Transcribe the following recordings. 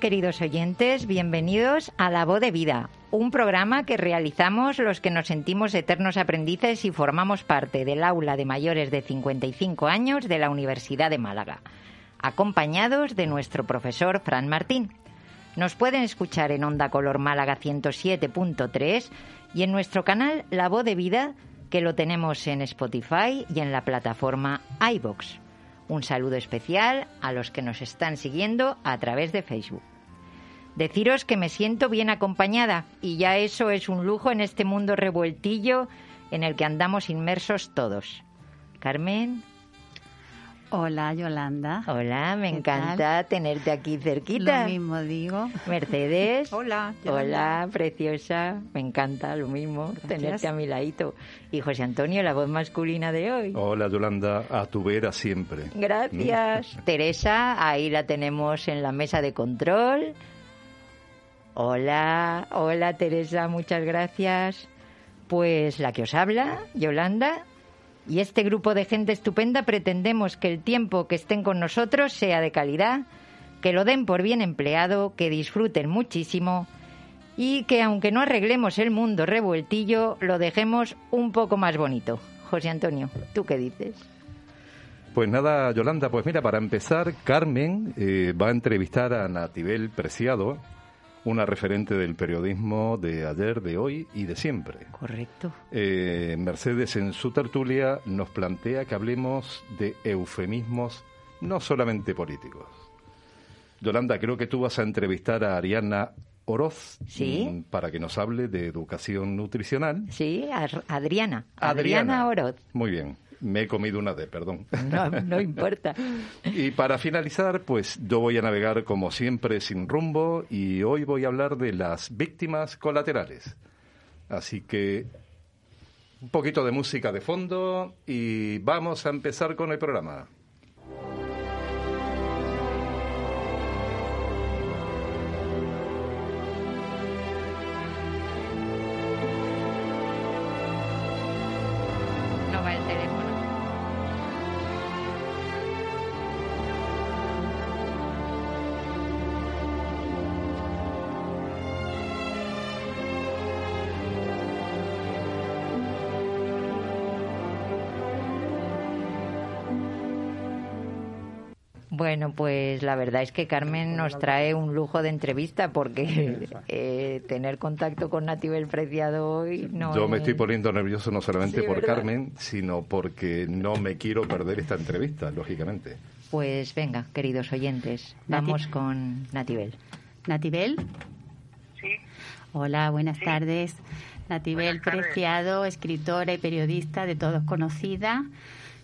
Queridos oyentes, bienvenidos a La Voz de Vida, un programa que realizamos los que nos sentimos eternos aprendices y formamos parte del aula de mayores de 55 años de la Universidad de Málaga, acompañados de nuestro profesor Fran Martín. Nos pueden escuchar en Onda Color Málaga 107.3 y en nuestro canal La Voz de Vida, que lo tenemos en Spotify y en la plataforma iBox. Un saludo especial a los que nos están siguiendo a través de Facebook. Deciros que me siento bien acompañada y ya eso es un lujo en este mundo revueltillo en el que andamos inmersos todos. Carmen. Hola, Yolanda. Hola, me encanta tenerte aquí cerquita. Lo mismo digo. Mercedes. Hola. Hola, preciosa. Me encanta lo mismo tenerte a mi ladito. Y José Antonio, la voz masculina de hoy. Hola, Yolanda, a tu vera siempre. Gracias. Teresa, ahí la tenemos en la mesa de control. Hola, hola Teresa, muchas gracias. Pues la que os habla, Yolanda, y este grupo de gente estupenda pretendemos que el tiempo que estén con nosotros sea de calidad, que lo den por bien empleado, que disfruten muchísimo y que aunque no arreglemos el mundo revueltillo, lo dejemos un poco más bonito. José Antonio, ¿tú qué dices? Pues nada, Yolanda, pues mira, para empezar, Carmen eh, va a entrevistar a Natibel Preciado, una referente del periodismo de ayer, de hoy y de siempre. Correcto. Eh, Mercedes en su tertulia nos plantea que hablemos de eufemismos no solamente políticos. Yolanda, creo que tú vas a entrevistar a Ariana Oroz ¿Sí? mm, para que nos hable de educación nutricional. Sí, Ar- Adriana. Adriana Oroz. Muy bien. Me he comido una D, perdón. No, no importa. Y para finalizar, pues yo voy a navegar como siempre sin rumbo y hoy voy a hablar de las víctimas colaterales. Así que un poquito de música de fondo y vamos a empezar con el programa. Bueno, pues la verdad es que Carmen nos trae un lujo de entrevista porque eh, tener contacto con Natibel Preciado hoy no Yo me es- estoy poniendo nervioso no solamente Sí, por ¿verdad? Carmen, sino porque no me quiero perder esta entrevista, lógicamente. Pues venga, queridos oyentes, Nati- vamos con Natibel. Natibel. Sí, Hola, buenas tardes. Natibel Buenas tardes. Preciado, escritora y periodista de todos conocida,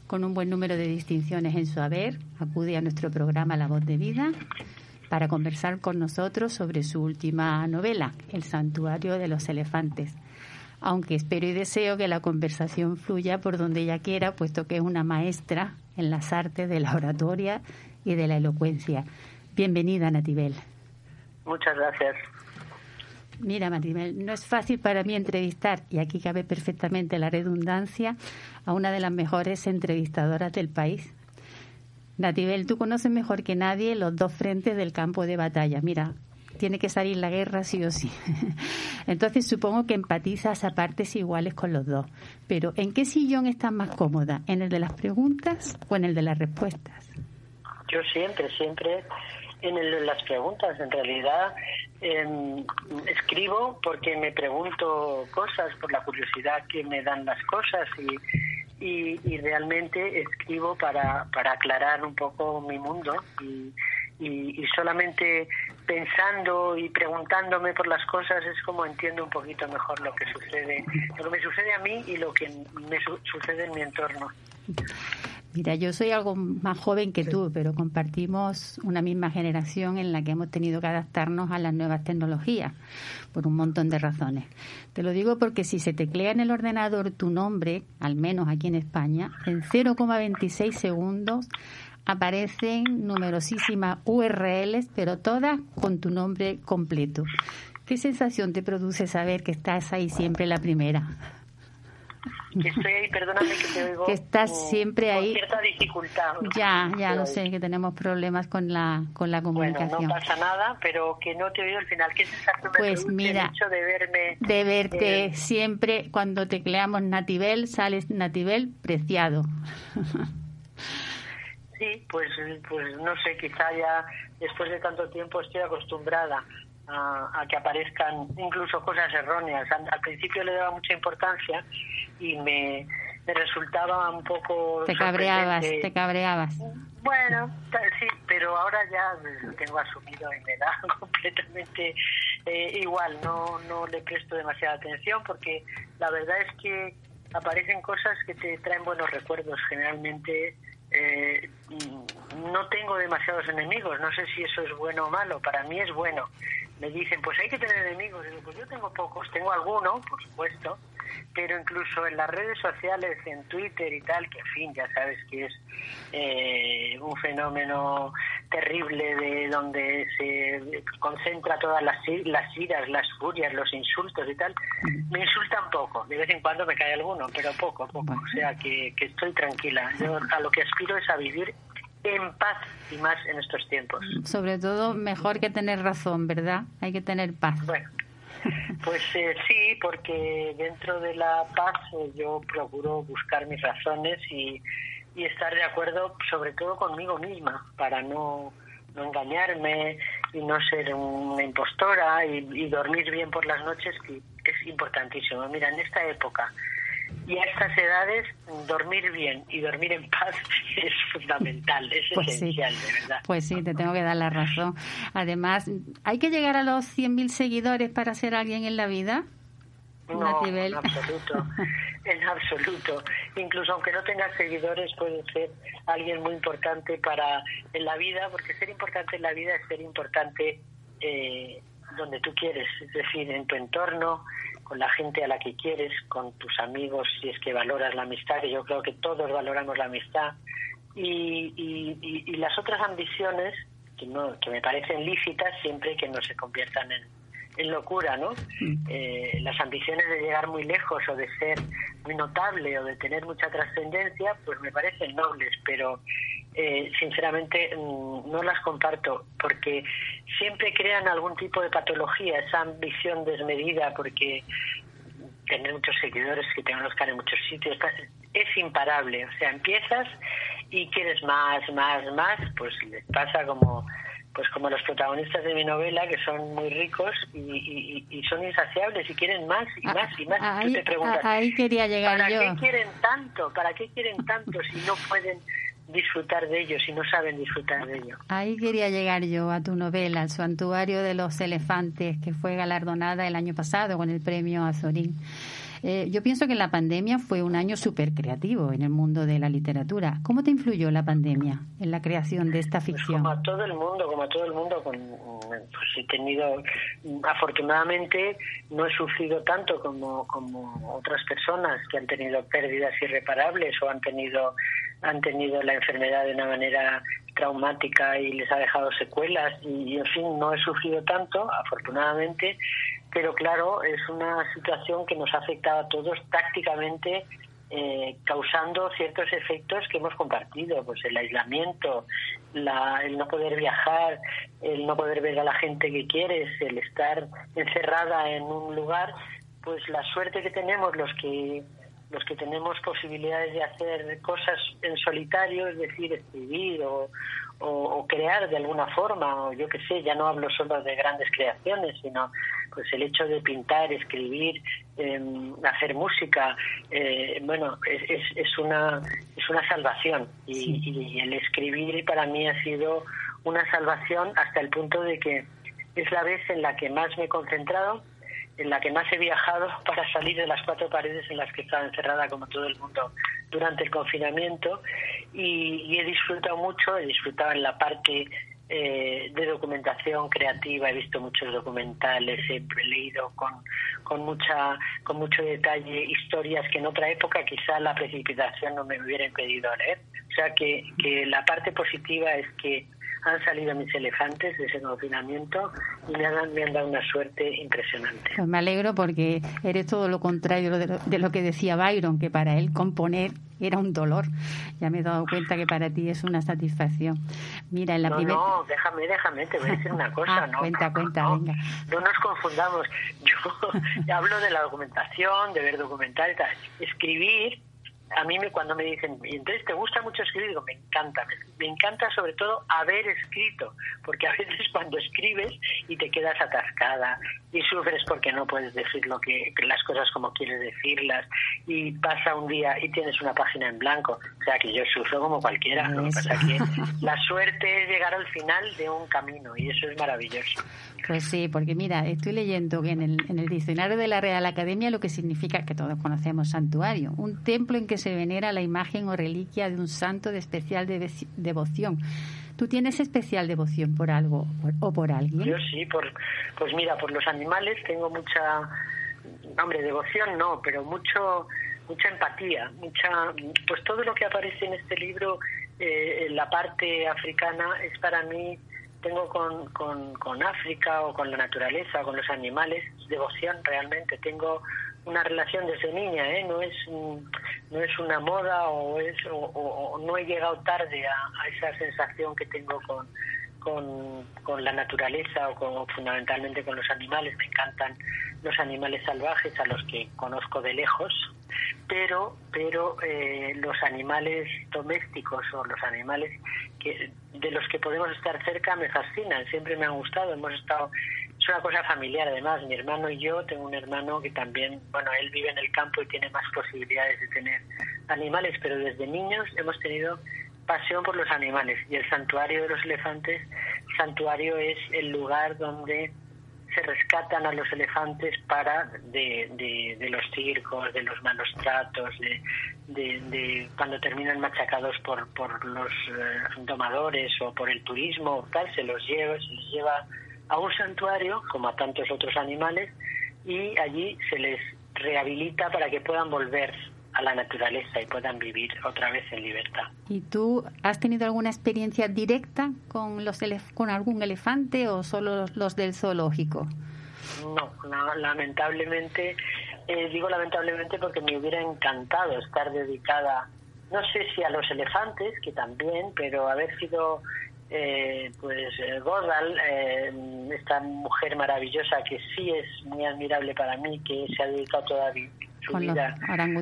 con un buen número de distinciones en su haber, acude a nuestro programa La Voz de Vida para conversar con nosotros sobre su última novela, El Santuario de los Elefantes. Aunque espero y deseo que la conversación fluya por donde ella quiera, puesto que es una maestra en las artes de la oratoria y de la elocuencia. Bienvenida, Natibel. muchas gracias. Mira, Maribel, no es fácil para mí entrevistar, y aquí cabe perfectamente la redundancia, a una de las mejores entrevistadoras del país. Natibel, tú conoces mejor que nadie los dos frentes del campo de batalla. Mira, tiene que salir la guerra sí o sí. Entonces supongo que empatizas a partes iguales con los dos. Pero ¿en qué sillón estás más cómoda? ¿En el de las preguntas o en el de las respuestas? Yo siempre, siempre en las preguntas. En realidad em, escribo porque me pregunto cosas, por la curiosidad que me dan las cosas y, y, realmente escribo para, para aclarar un poco mi mundo y, y, solamente pensando y preguntándome por las cosas es como entiendo un poquito mejor lo que sucede, lo que me sucede a mí y lo que me sucede en mi entorno. Mira, yo soy algo más joven que tú, pero compartimos una misma generación en la que hemos tenido que adaptarnos a las nuevas tecnologías por un montón de razones. Te lo digo porque si se teclea en el ordenador tu nombre, al menos aquí en España, en 0,26 segundos aparecen numerosísimas URLs, pero todas con tu nombre completo. ¿Qué sensación te produce saber que estás ahí siempre la primera? Que estoy ahí, perdóname que te oigo. Que estás siempre ahí. Con cierta dificultad. Ya, ya lo sé, que tenemos problemas con la, con la comunicación. Bueno, no pasa nada, pero que no te he oído al final. ¿Qué sensación pues mira, el hecho de verme? De verte eh, siempre, cuando tecleamos Nativel, sales Nativel preciado. Sí, pues, pues no sé, quizá ya después de tanto tiempo estoy acostumbrada a, que aparezcan incluso cosas erróneas. Al, principio le daba mucha importancia y me, resultaba un poco... Te cabreabas, te cabreabas. Bueno, sí, pero ahora ya lo tengo asumido y me da completamente eh, igual, no, no le presto demasiada atención porque la verdad es que aparecen cosas que te traen buenos recuerdos. Generalmente eh, no tengo demasiados enemigos, no sé si eso es bueno o malo, para mí es bueno me dicen, pues hay que tener enemigos. Digo, pues yo tengo pocos, tengo alguno, por supuesto, pero incluso en las redes sociales, en Twitter y tal, que en fin, ya sabes que es eh, un fenómeno terrible de donde se concentra todas las, las iras, las furias, los insultos y tal, me insultan poco. De vez en cuando me cae alguno, pero poco, poco. O sea que, que estoy tranquila. Yo a lo que aspiro es a vivir en paz y más en estos tiempos. Sobre todo, mejor que tener razón, ¿verdad? Hay que tener paz. Bueno, pues eh, sí, porque dentro de la paz eh, yo procuro buscar mis razones y, y, estar de acuerdo, sobre todo conmigo misma, para no, no engañarme y no ser una impostora y, y dormir bien por las noches, que es importantísimo. Mira, en esta época y a estas edades dormir bien y dormir en paz es fundamental, es pues esencial, de verdad. Pues sí, te tengo que dar la razón. Además, ¿hay que llegar a los 100.000 seguidores para ser alguien en la vida? No, en absoluto, en absoluto. Incluso aunque no tengas seguidores, puedes ser alguien muy importante para en la vida, porque ser importante en la vida es ser importante eh, donde tú quieres, es decir, en tu entorno, con la gente a la que quieres, con tus amigos, si es que valoras la amistad, que yo creo que todos valoramos la amistad, y, y, las otras ambiciones, que, no, que me parecen lícitas siempre que no se conviertan en, en locura, ¿no? Eh, las ambiciones de llegar muy lejos o de ser muy notable o de tener mucha trascendencia, pues me parecen nobles, pero eh, sinceramente mm, no las comparto porque siempre crean algún tipo de patología, esa ambición desmedida, porque tener muchos seguidores, que tengan los en muchos sitios, es imparable. O sea, empiezas y quieres más, más, más, pues les pasa como pues como los protagonistas de mi novela, que son muy ricos y, son insaciables y quieren más y más y más. Ahí, te preguntas, ahí quería llegar ¿para yo. qué quieren tanto? ¿Para qué quieren tanto si no pueden disfrutar de ellos y no saben disfrutar de ello. Ahí quería llegar yo a tu novela, El Santuario de los Elefantes, que fue galardonada el año pasado con el premio Azorín. Eh, yo pienso que la pandemia fue un año súper creativo en el mundo de la literatura. ¿Cómo te influyó la pandemia en la creación de esta pues ficción? como a todo el mundo, como a todo el mundo, pues he tenido, afortunadamente, no he sufrido tanto como, como otras personas que han tenido pérdidas irreparables o han tenido han tenido la enfermedad de una manera traumática y les ha dejado secuelas y, en fin no he sufrido tanto afortunadamente pero claro, es una situación que nos ha afectado a todos tácticamente, eh, causando ciertos efectos que hemos compartido, pues el aislamiento, la, el no poder viajar, el no poder ver a la gente que quieres, el estar encerrada en un lugar, pues la suerte que tenemos los que los que tenemos posibilidades de hacer cosas en solitario, es decir, escribir o, o, crear de alguna forma, o yo qué sé, ya no hablo solo de grandes creaciones, sino pues el hecho de pintar, escribir, em, hacer música, eh, bueno, es, es, una, es una salvación. Y, y el escribir para mí ha sido una salvación hasta el punto de que es la vez en la que más me he concentrado en la que más he viajado para salir de las cuatro paredes en las que estaba encerrada como todo el mundo durante el confinamiento y, he disfrutado mucho, he disfrutado en la parte eh, de documentación creativa, he visto muchos documentales, he leído con, con, mucha, con mucho detalle historias que en otra época quizá la precipitación no me hubiera impedido leer. O sea que, que la parte positiva es que han salido mis elefantes de ese confinamiento y me han, me han dado una suerte impresionante. Pues me alegro porque eres todo lo contrario de lo, que decía Byron, que para él componer era un dolor. Ya me he dado cuenta que para ti es una satisfacción. Mira, en la no, No, déjame, déjame, te voy a decir una cosa. Ah, no, cuenta, cuenta, no, venga. No nos confundamos. Yo hablo de la documentación, de ver documentales. Escribir a mí me, cuando me dicen, ¿y entonces te gusta mucho escribir? Digo, me encanta, me, encanta sobre todo haber escrito, porque a veces cuando escribes y te quedas atascada y sufres porque no puedes decir lo que las cosas como quieres decirlas y pasa un día y tienes una página en blanco, o sea que yo sufro como cualquiera, pasa que la suerte es llegar al final de un camino y eso es maravilloso. Pues sí, porque mira, estoy leyendo que en el, en el diccionario de la Real Academia lo que significa que todos conocemos santuario, un templo en que se venera la imagen o reliquia de un santo de especial devoción. ¿Tú tienes especial devoción por algo o por alguien? Yo sí, por, pues mira, por los animales tengo mucha, hombre, devoción no, pero mucho, mucha empatía, mucha, pues todo lo que aparece en este libro, eh, en la parte africana es para mí tengo con, con, con, África o con la naturaleza con los animales devoción realmente tengo una relación desde niña, ¿eh? no es no es una moda o es o, no he llegado tarde a, esa sensación que tengo con, con, con la naturaleza o con, fundamentalmente con los animales. Me encantan los animales salvajes a los que conozco de lejos, pero pero eh, los animales domésticos o los animales que de los que podemos estar cerca me fascinan. Siempre me han gustado. Hemos estado una cosa familiar además. Mi hermano y yo, tengo un hermano que también, bueno, él vive en el campo y tiene más posibilidades de tener animales, pero desde niños hemos tenido pasión por los animales y el santuario de los elefantes, santuario es el lugar donde se rescatan a los elefantes para de, de, los circos, de los malos tratos, de, de, cuando terminan machacados por, por los eh, domadores o por el turismo, tal, se los lleva, se les lleva a un santuario, como a tantos otros animales, y allí se les rehabilita para que puedan volver a la naturaleza y puedan vivir otra vez en libertad. ¿Y tú has tenido alguna experiencia directa con los con algún elefante o solo los del zoológico? No, lamentablemente, eh, digo lamentablemente porque me hubiera encantado estar dedicada, no sé si a los elefantes, que también, pero haber sido eh, pues eh, Godal, eh, esta mujer maravillosa que sí es muy admirable para mí, que se ha dedicado toda su vida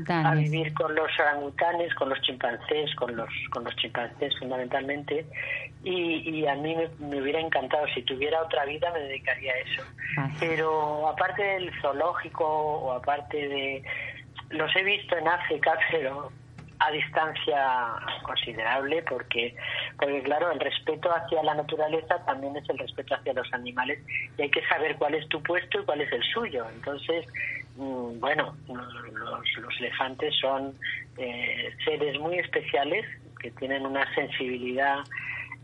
a vivir con los orangutanes, con los chimpancés, con los con los chimpancés fundamentalmente, y, a mí me, hubiera encantado si tuviera otra vida me dedicaría a eso. Pero aparte del zoológico o aparte de los he visto en África, pero a distancia considerable porque porque claro el respeto hacia la naturaleza también es el respeto hacia los animales y hay que saber cuál es tu puesto y cuál es el suyo entonces mm, bueno los, elefantes son eh, seres muy especiales que tienen una sensibilidad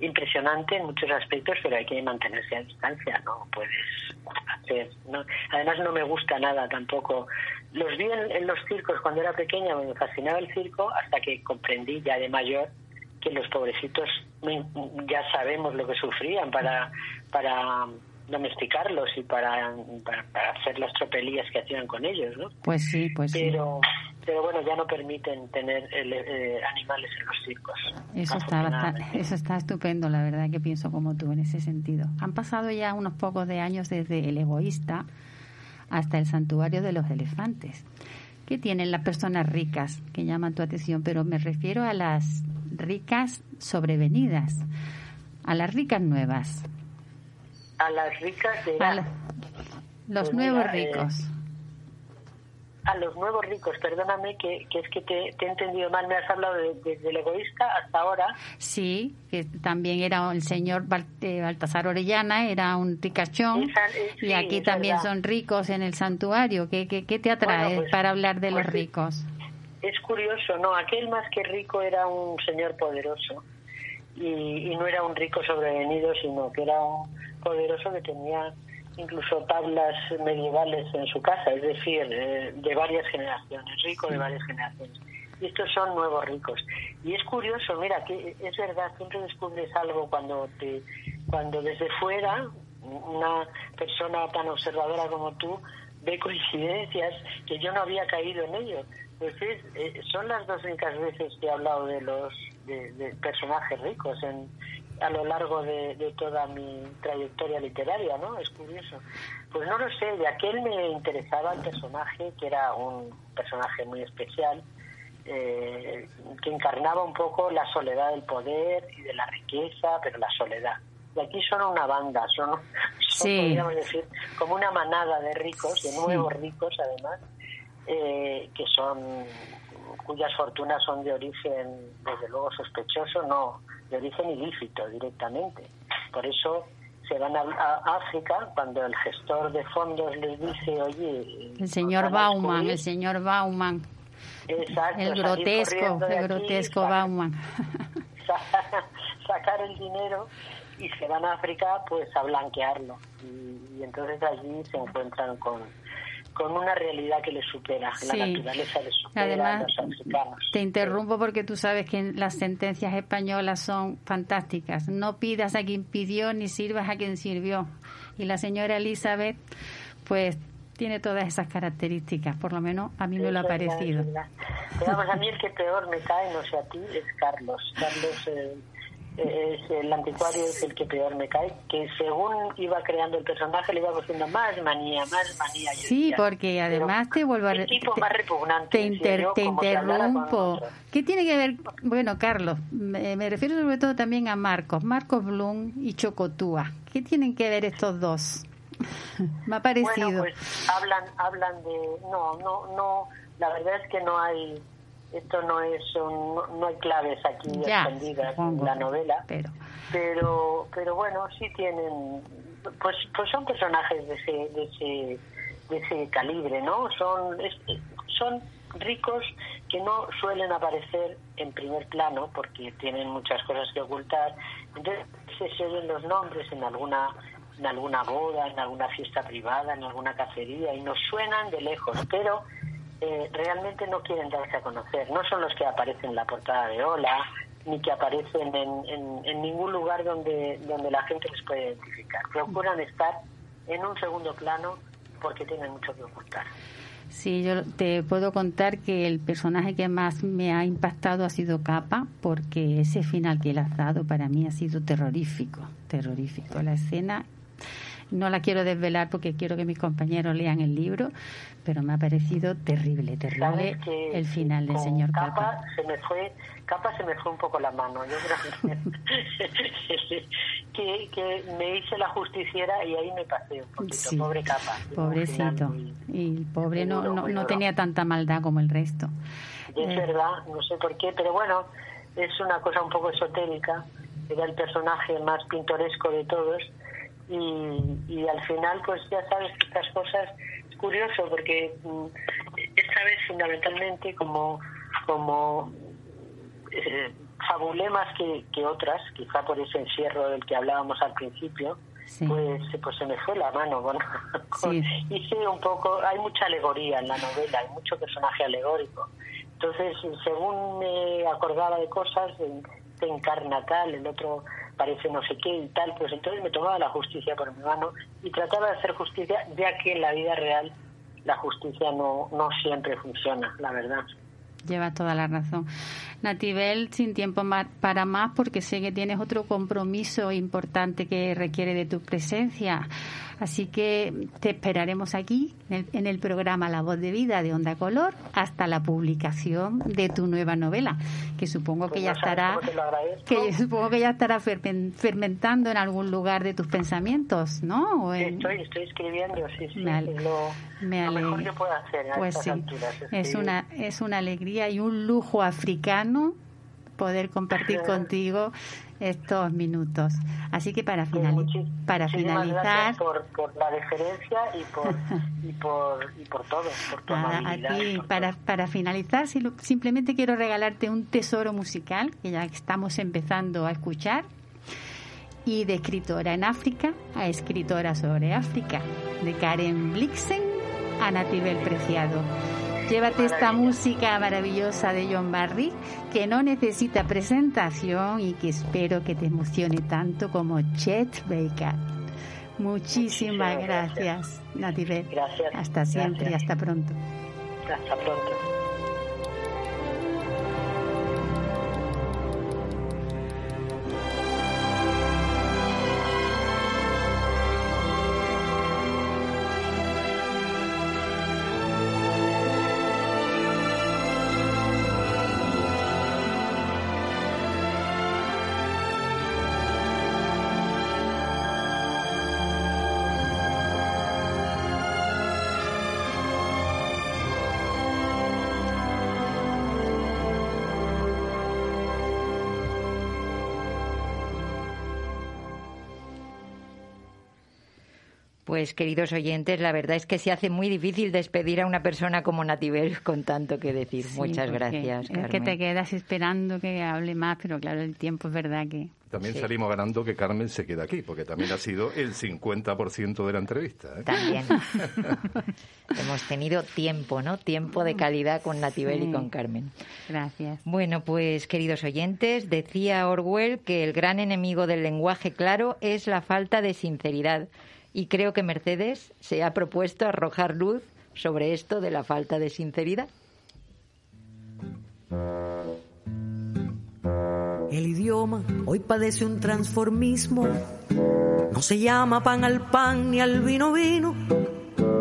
impresionante en muchos aspectos, pero hay que mantenerse a distancia, no puedes hacer. ¿no? Además, no me gusta nada tampoco. Los vi en, los circos cuando era pequeña, me fascinaba el circo, hasta que comprendí ya de mayor que los pobrecitos ya sabemos lo que sufrían para, para domesticarlos y para, para, hacer las tropelías que hacían con ellos, ¿no? Pues sí, pues pero, Pero bueno, ya no permiten tener eh, animales en los circos. Eso está, eso está estupendo, la verdad que pienso como tú en ese sentido. Han pasado ya unos pocos de años desde el egoísta hasta el santuario de los elefantes. ¿Qué tienen las personas ricas que llaman tu atención? Pero me refiero a las ricas sobrevenidas, a las ricas nuevas. A las ricas de... los pues nuevos eh, ricos a los nuevos ricos, perdóname que, que es que te, he entendido mal, me has hablado desde el egoísta hasta ahora. Sí, que también era el señor Baltasar Orellana, era un ricachón, eh, y aquí también son ricos en el santuario. ¿Qué, qué, qué te atrae pues, para hablar de los pues ricos? Es curioso, ¿no? Aquel más que rico era un señor poderoso, y, y no era un rico sobrevenido, sino que era un poderoso que tenía incluso tablas medievales en su casa, es decir, eh, de varias generaciones, rico de varias generaciones. Y estos son nuevos ricos. Y es curioso, mira, que es verdad, siempre descubres algo cuando te, cuando desde fuera una persona tan observadora como tú ve coincidencias que yo no había caído en ello. Pues eh, son las dos únicas veces que he hablado de los de personajes ricos en, a lo largo de, toda mi trayectoria literaria, ¿no? Es curioso. Pues no lo sé, de aquel me interesaba el personaje, que era un personaje muy especial, eh, que encarnaba un poco la soledad del poder y de la riqueza, pero la soledad. Y aquí son una banda, son, podríamos decir, como una manada de ricos, de nuevos ricos además, eh, que son cuyas fortunas son de origen, desde luego, sospechoso, no de origen ilícito directamente. Por eso se van a, África cuando el gestor de fondos les dice, oye... El señor Bauman, el señor Bauman. Exacto, el grotesco, el grotesco Bauman. Sacar el dinero y se van a África pues a blanquearlo. y entonces allí se encuentran con con una realidad que le supera, la naturaleza le supera Además, a los africanos. Te interrumpo porque tú sabes que las sentencias españolas son fantásticas. No pidas a quien pidió ni sirvas a quien sirvió. Y la señora Elizabeth, pues tiene todas esas características, por lo menos a mí me lo ha parecido. Digamos, a mí el que peor me cae, no sé a ti, es Carlos. Carlos eh, es el anticuario es el que peor me cae, que según iba creando el personaje le iba cogiendo más manía, más manía. Sí, porque además te vuelvo a... tipo más repugnante. Te, te interrumpo. ¿Qué tiene que ver? Bueno, Carlos, me, refiero sobre todo también a Marcos, Marcos Blum y Chocotúa. ¿Qué tienen que ver estos dos? me ha parecido. Bueno, pues hablan, hablan de... No, no, no, la verdad es que no hay esto no es no hay claves aquí escondidas en la novela pero. pero pero bueno sí tienen pues pues son personajes de ese de ese de ese calibre no son son ricos que no suelen aparecer en primer plano porque tienen muchas cosas que ocultar entonces se oyen los nombres en alguna en alguna boda en alguna fiesta privada en alguna cacería y nos suenan de lejos pero eh, realmente no quieren darse a conocer. No son los que aparecen en la portada de Hola, ni que aparecen en, en, ningún lugar donde, donde la gente les puede identificar. Procuran estar en un segundo plano porque tienen mucho que ocultar. Sí, yo te puedo contar que el personaje que más me ha impactado ha sido Capa, porque ese final que él ha dado para mí ha sido terrorífico, terrorífico. La escena no la quiero desvelar porque quiero que mis compañeros lean el libro, pero me ha parecido terrible, terrible el final del señor Capa. Se me fue, Capa se me fue un poco la mano. Yo creo que, que, me hice la justiciera y ahí me pasé un poquito. Pobre Capa. Pobrecito. Y el pobre no, no, no tenía tanta maldad como el resto. Es eh. verdad, no sé por qué, pero bueno, es una cosa un poco esotérica. Era el personaje más pintoresco de todos y, al final pues ya sabes que estas cosas es curioso porque mm, esta vez fundamentalmente como como eh, fabulé más que, que otras quizá por ese encierro del que hablábamos al principio pues pues se me fue la mano bueno hice un poco hay mucha alegoría en la novela hay mucho personaje alegórico. Entonces según me acordaba de cosas se encarna tal el otro parece no sé qué y tal, pues entonces me tomaba la justicia por mi mano y trataba de hacer justicia, ya que en la vida real la justicia no, no siempre funciona, la verdad. Lleva toda la razón. Natibel, sin tiempo para más, porque sé que tienes otro compromiso importante que requiere de tu presencia. Así que te esperaremos aquí en el, programa La Voz de Vida de Onda Color hasta la publicación de tu nueva novela, que supongo que ya estará que supongo que ya estará fermentando en algún lugar de tus pensamientos, ¿no? estoy, estoy escribiendo, sí, sí. Me, lo, mejor que puedo hacer a pues sí. es una es una alegría y un lujo africano poder compartir contigo estos minutos. Así que para, final, para finalizar... Por, por, la deferencia y por, y por, y por todo, por tu a, ti, para, para finalizar, simplemente quiero regalarte un tesoro musical que ya estamos empezando a escuchar y de escritora en África a escritora sobre África, de Karen Blixen a Natibel Preciado. Llévate esta música maravillosa de John Barry que no necesita presentación y que espero que te emocione tanto como Chet Baker. Muchísimas gracias, gracias Gracias. Hasta siempre y hasta pronto. Hasta pronto. Pues queridos oyentes, la verdad es que se hace muy difícil despedir a una persona como Natibel con tanto que decir. Muchas gracias. Es que te quedas esperando que hable más, pero claro, el tiempo es verdad que... También salimos ganando que Carmen se quede aquí, porque también ha sido el 50% de la entrevista. ¿eh? También. Hemos tenido tiempo, ¿no? Tiempo de calidad con Natibel y con Carmen. Gracias. Bueno, pues queridos oyentes, decía Orwell que el gran enemigo del lenguaje claro es la falta de sinceridad y creo que Mercedes se ha propuesto arrojar luz sobre esto de la falta de sinceridad. El idioma hoy padece un transformismo. No se llama pan al pan ni al vino vino.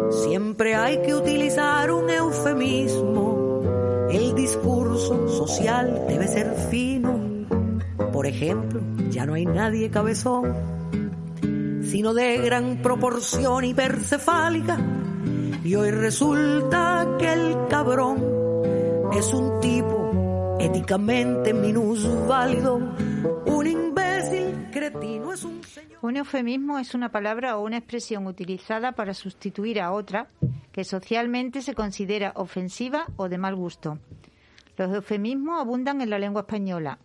Siempre hay que utilizar un eufemismo. El discurso social debe ser fino. Por ejemplo, ya no hay nadie cabezón sino de gran proporción hipercefálica. Y hoy resulta que el cabrón es un tipo éticamente minusválido, un imbécil cretino es un señor. Un eufemismo es una palabra o una expresión utilizada para sustituir a otra que socialmente se considera ofensiva o de mal gusto. Los eufemismos abundan en la lengua española.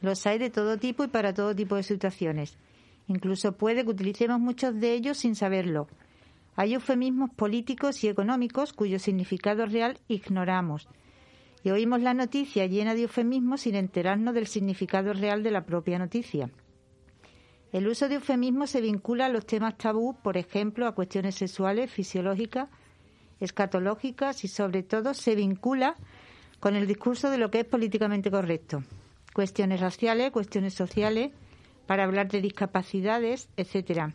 Los hay de todo tipo y para todo tipo de situaciones. Incluso puede que utilicemos muchos de ellos sin saberlo. Hay eufemismos políticos y económicos cuyo significado real ignoramos. Y oímos la noticia llena de eufemismos sin enterarnos del significado real de la propia noticia. El uso de eufemismos se vincula a los temas tabú, por ejemplo, a cuestiones sexuales, fisiológicas, escatológicas y sobre todo se vincula con el discurso de lo que es políticamente correcto. Cuestiones raciales, cuestiones sociales, para hablar de discapacidades, etcétera.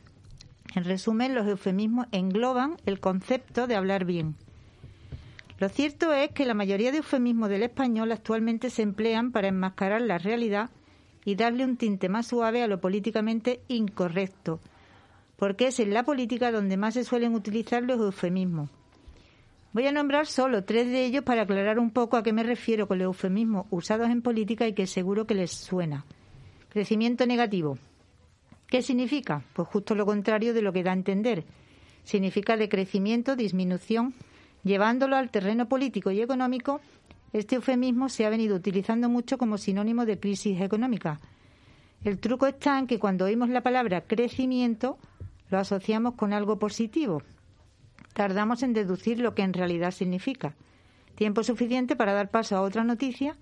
En resumen, los eufemismos engloban el concepto de hablar bien. Lo cierto es que la mayoría de eufemismos del español actualmente se emplean para enmascarar la realidad y darle un tinte más suave a lo políticamente incorrecto, porque es en la política donde más se suelen utilizar los eufemismos. Voy a nombrar solo tres de ellos para aclarar un poco a qué me refiero con los eufemismos usados en política y que seguro que les suena. Crecimiento negativo. ¿Qué significa? Pues justo lo contrario de lo que da a entender. Significa decrecimiento, disminución. Llevándolo al terreno político y económico, este eufemismo se ha venido utilizando mucho como sinónimo de crisis económica. El truco está en que cuando oímos la palabra crecimiento, lo asociamos con algo positivo. Tardamos en deducir lo que en realidad significa. Tiempo suficiente para dar paso a otra noticia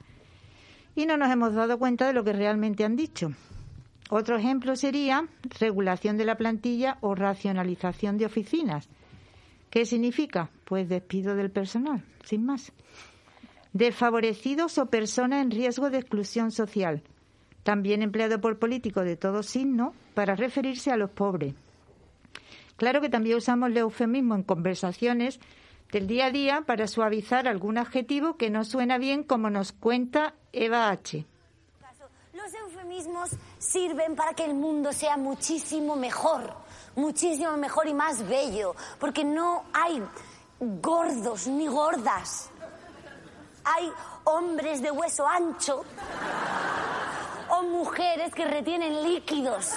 y no nos hemos dado cuenta de lo que realmente han dicho. Otro ejemplo sería regulación de la plantilla o racionalización de oficinas. ¿Qué significa? Pues despido del personal, sin más. Desfavorecidos o personas en riesgo de exclusión social, también empleado por políticos de todo signo para referirse a los pobres. Claro que también usamos el eufemismo en conversaciones del día a día para suavizar algún adjetivo que no suena bien como nos cuenta Eva H. Los eufemismos sirven para que el mundo sea muchísimo mejor, muchísimo mejor y más bello, porque no hay gordos ni gordas. Hay hombres de hueso ancho o mujeres que retienen líquidos.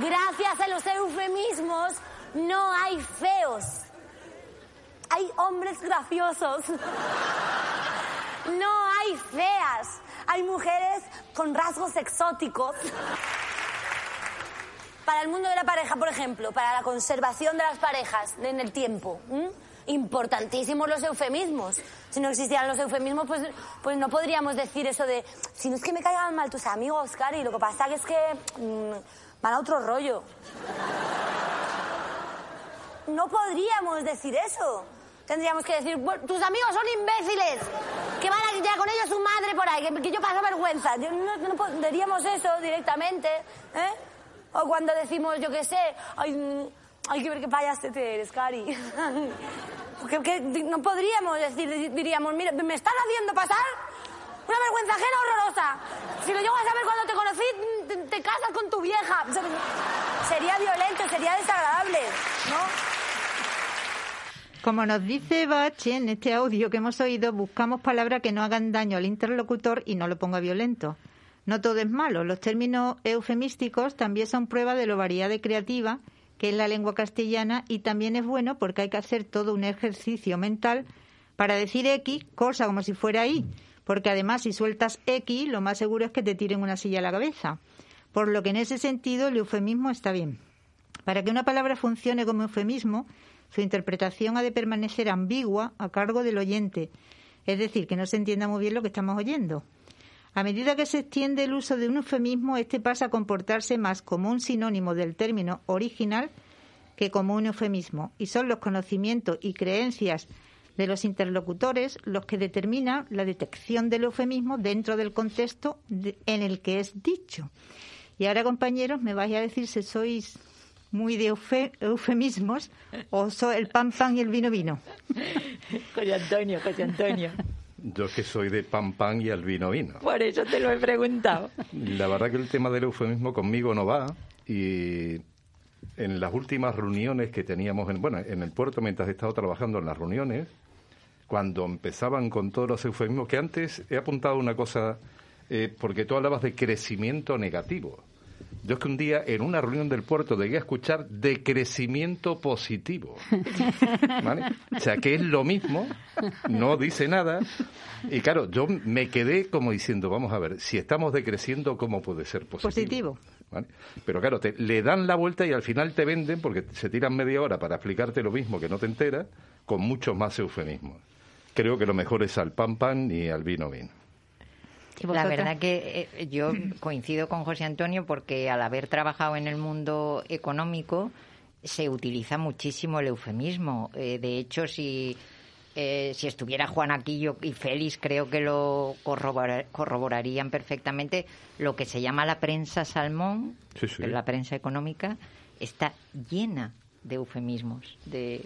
Gracias a los eufemismos no hay feos. Hay hombres graciosos. No hay feas. Hay mujeres con rasgos exóticos. Para el mundo de la pareja, por ejemplo, para la conservación de las parejas en el tiempo, importantísimos los eufemismos. Si no existieran los eufemismos, pues, pues no podríamos decir eso de, si no es que me caigan mal tus amigos, Cari, lo que pasa es que mm, van a otro rollo. No podríamos decir eso. Tendríamos que decir, tus amigos son imbéciles, que van a ya con ellos su madre por ahí, que, yo paso vergüenza. No, no, diríamos eso directamente, ¿eh? O cuando decimos, yo qué sé, ay, hay que ver qué payaste te eres, Cari. que, no podríamos decir, diríamos, mira, me están haciendo pasar una vergüenza ajena horrorosa. Si lo llego a saber cuando te conocí, te, casas con tu vieja. Sería violento, sería desagradable, ¿no? Como nos dice Bach en este audio que hemos oído, buscamos palabras que no hagan daño al interlocutor y no lo ponga violento. No todo es malo. Los términos eufemísticos también son prueba de lo variada y creativa que es la lengua castellana y también es bueno porque hay que hacer todo un ejercicio mental para decir X, cosa como si fuera Y, porque además si sueltas X, lo más seguro es que te tiren una silla a la cabeza. Por lo que en ese sentido el eufemismo está bien. Para que una palabra funcione como eufemismo, su interpretación ha de permanecer ambigua a cargo del oyente, es decir, que no se entienda muy bien lo que estamos oyendo. A medida que se extiende el uso de un eufemismo, este pasa a comportarse más como un sinónimo del término original que como un eufemismo, y son los conocimientos y creencias de los interlocutores los que determinan la detección del eufemismo dentro del contexto en el que es dicho. Y ahora, compañeros, me vais a decir si sois muy de eufemismos o soy el pan pan y el vino vino. José Antonio, José Antonio. Yo que soy de pan pan y al vino vino. Por eso te lo he preguntado. La verdad que el tema del eufemismo conmigo no va y en las últimas reuniones que teníamos en, bueno, en el puerto mientras he estado trabajando en las reuniones, cuando empezaban con todos los eufemismos, que antes he apuntado una cosa, eh, porque tú hablabas de crecimiento negativo. Yo es que un día en una reunión del puerto llegué a escuchar de crecimiento positivo. ¿Vale? O sea, que es lo mismo, no dice nada. Y claro, yo me quedé como diciendo, vamos a ver, si estamos decreciendo, ¿cómo puede ser positivo? ¿Vale? Pero claro, te, le dan la vuelta y al final te venden, porque se tiran media hora para explicarte lo mismo que no te enteras, con muchos más eufemismos. Creo que lo mejor es al pan pan y al vino vino. La verdad que eh, yo coincido con José Antonio porque al haber trabajado en el mundo económico se utiliza muchísimo el eufemismo. Eh, de hecho, si, eh, si estuviera Juan aquí y Félix, creo que lo corroborarían perfectamente. Lo que se llama la prensa salmón, la prensa económica, está llena de eufemismos, de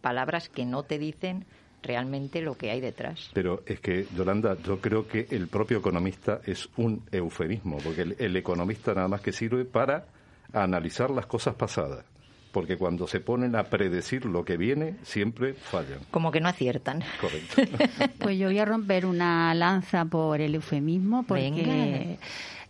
palabras que no te dicen realmente lo que hay detrás. Pero es que, Yolanda, yo creo que el propio economista es un eufemismo, porque el, economista nada más que sirve para analizar las cosas pasadas porque cuando se ponen a predecir lo que viene, siempre fallan. Como que no aciertan. Correcto. pues yo voy a romper una lanza por el eufemismo, porque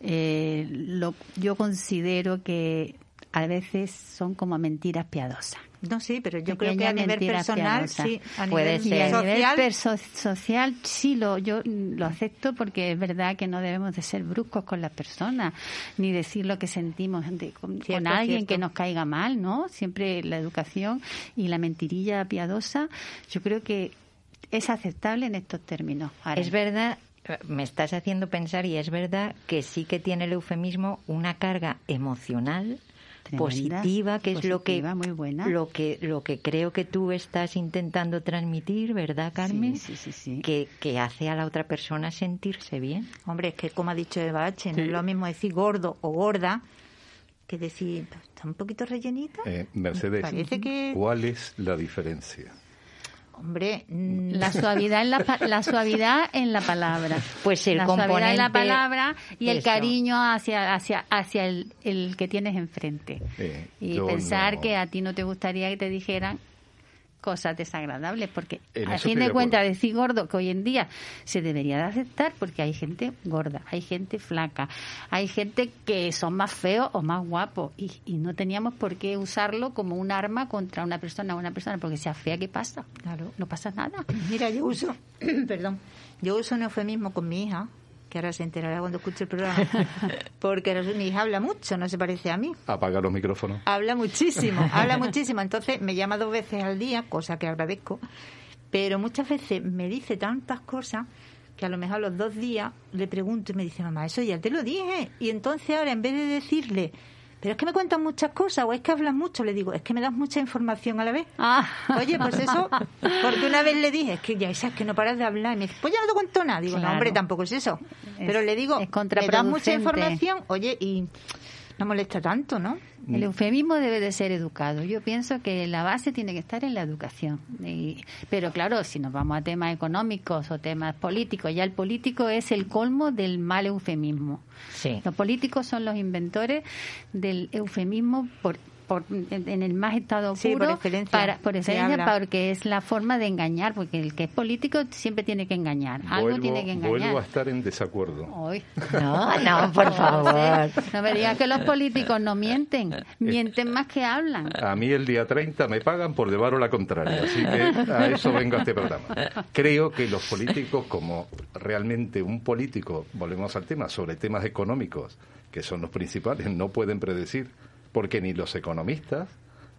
eh, lo, yo considero que a veces son como mentiras piadosas. No, sí, pero yo creo que a nivel personal, sí, a Puede nivel social, social, sí, lo, yo lo acepto porque es verdad que no debemos de ser bruscos con las personas, ni decir lo que sentimos con, alguien que nos caiga mal, ¿no? Siempre la educación y la mentirilla piadosa, yo creo que es aceptable en estos términos. Es verdad me estás haciendo pensar y es verdad que sí que tiene el eufemismo una carga emocional positiva, que es lo que, muy buena. lo que lo que creo que tú estás intentando transmitir, ¿verdad, Carmen? Sí, sí, sí, que, que hace a la otra persona sentirse bien. Hombre, es que como ha dicho Eva H, no es lo mismo decir gordo o gorda que decir, está un poquito rellenita. Eh, Mercedes, Parece que- ¿cuál es la diferencia? Hombre, mm, La suavidad en la, la suavidad en la palabra. Pues el la suavidad en la palabra y el cariño hacia hacia hacia el, el que tienes enfrente. Eh, y pensar no- que a ti no te gustaría que te dijeran cosas desagradables porque En a fin de cuentas decir gordo que hoy en día se debería de aceptar porque hay gente gorda hay gente flaca hay gente que son más feos o más guapos y, y no teníamos por qué usarlo como un arma contra una persona o una persona porque sea fea qué pasa Claro. no pasa nada. Mira, yo uso, perdón, yo uso un eufemismo con mi hija, que ahora se enterará cuando escuche el programa, porque mi hija habla mucho, no se parece a mí. Apaga los micrófonos. Habla muchísimo, habla muchísimo. Entonces me llama dos veces al día, cosa que agradezco, pero muchas veces me dice tantas cosas que a lo mejor a los dos días le pregunto y me dice, mamá, eso ya te lo dije. Y entonces ahora en vez de decirle, pero es que me cuentan muchas cosas o es que hablas mucho, le digo, es que me das mucha información a la vez. Ah. Oye, pues eso, porque una vez le dije, es que ya esa es que no paras de hablar. Y me dice, pues ya no te cuento nada. Digo, no, hombre, tampoco es eso. Es- Pero le digo, me das mucha información, oye, y no molesta tanto, ¿no? El eufemismo debe de ser educado. Yo pienso que la base tiene que estar en la educación. Y- pero claro, si nos vamos a temas económicos o temas políticos, ya el político es el colmo del mal eufemismo. Sí. Los políticos son los inventores del eufemismo por, por- en, en el más estado Sí, por puro excelencia, para, por excelencia, porque es la forma de engañar, porque el que es político siempre tiene que engañar. Algo Vuelvo, tiene que engañar. vuelvo a estar en desacuerdo. Hoy. No, no, por favor. No me digas que los políticos no mienten, mienten más que hablan. A mí el día 30 me pagan por llevarlo la contraria, así que a eso vengo a este programa. Creo que los políticos, como realmente un político, volvemos al tema, sobre temas económicos, que son los principales, no pueden predecir, porque ni los economistas,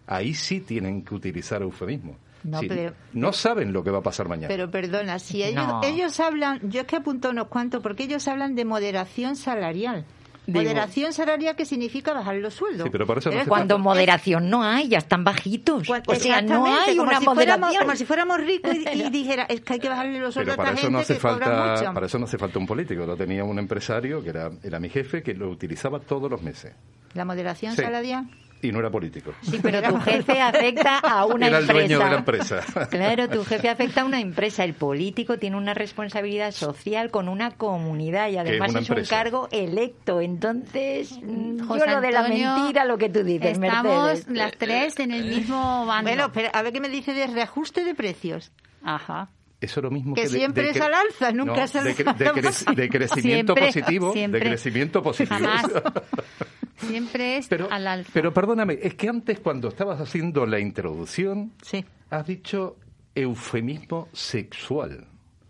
ahí sí tienen que utilizar eufemismo. No, Sí, pero- no saben lo que va a pasar mañana. Pero perdona, si ellos, No. ellos hablan, yo es que apunto unos cuantos, porque ellos hablan de moderación salarial. Digo- moderación salarial que significa bajar los sueldos. Sí, pero para eso no Pero se Cuando moderación no hay, ya están bajitos. O sea, no hay como una si fuéramos- moderación. Como si fuéramos ricos y, y dijera, es que hay que bajarle los sueldos Pero a para esta eso gente no hace que cobra falta, mucho. para eso no hace falta un político. Lo tenía un empresario que era, era mi jefe que lo utilizaba todos los meses La moderación Sí. salarial. Y no era político. Sí, pero tu jefe afecta a una era el empresa. dueño de la empresa. Claro, tu jefe afecta a una empresa. El político tiene una responsabilidad social con una comunidad y además una es un cargo electo. Entonces, mm, José yo lo de la Antonio, mentira, lo que tú dices, Estamos Mercedes. las tres en el mismo bando. Bueno, pero a ver qué me dice de reajuste de precios. Ajá. Eso es lo mismo Que que, de- siempre de es cre- al alza, nunca No, es al de, cre- de cre- de crecimiento Siempre, positivo, siempre. de crecimiento positivo. Jamás. Siempre es pero, al alza. pero perdóname, es que antes cuando estabas haciendo la introducción Sí. has dicho eufemismo sexual.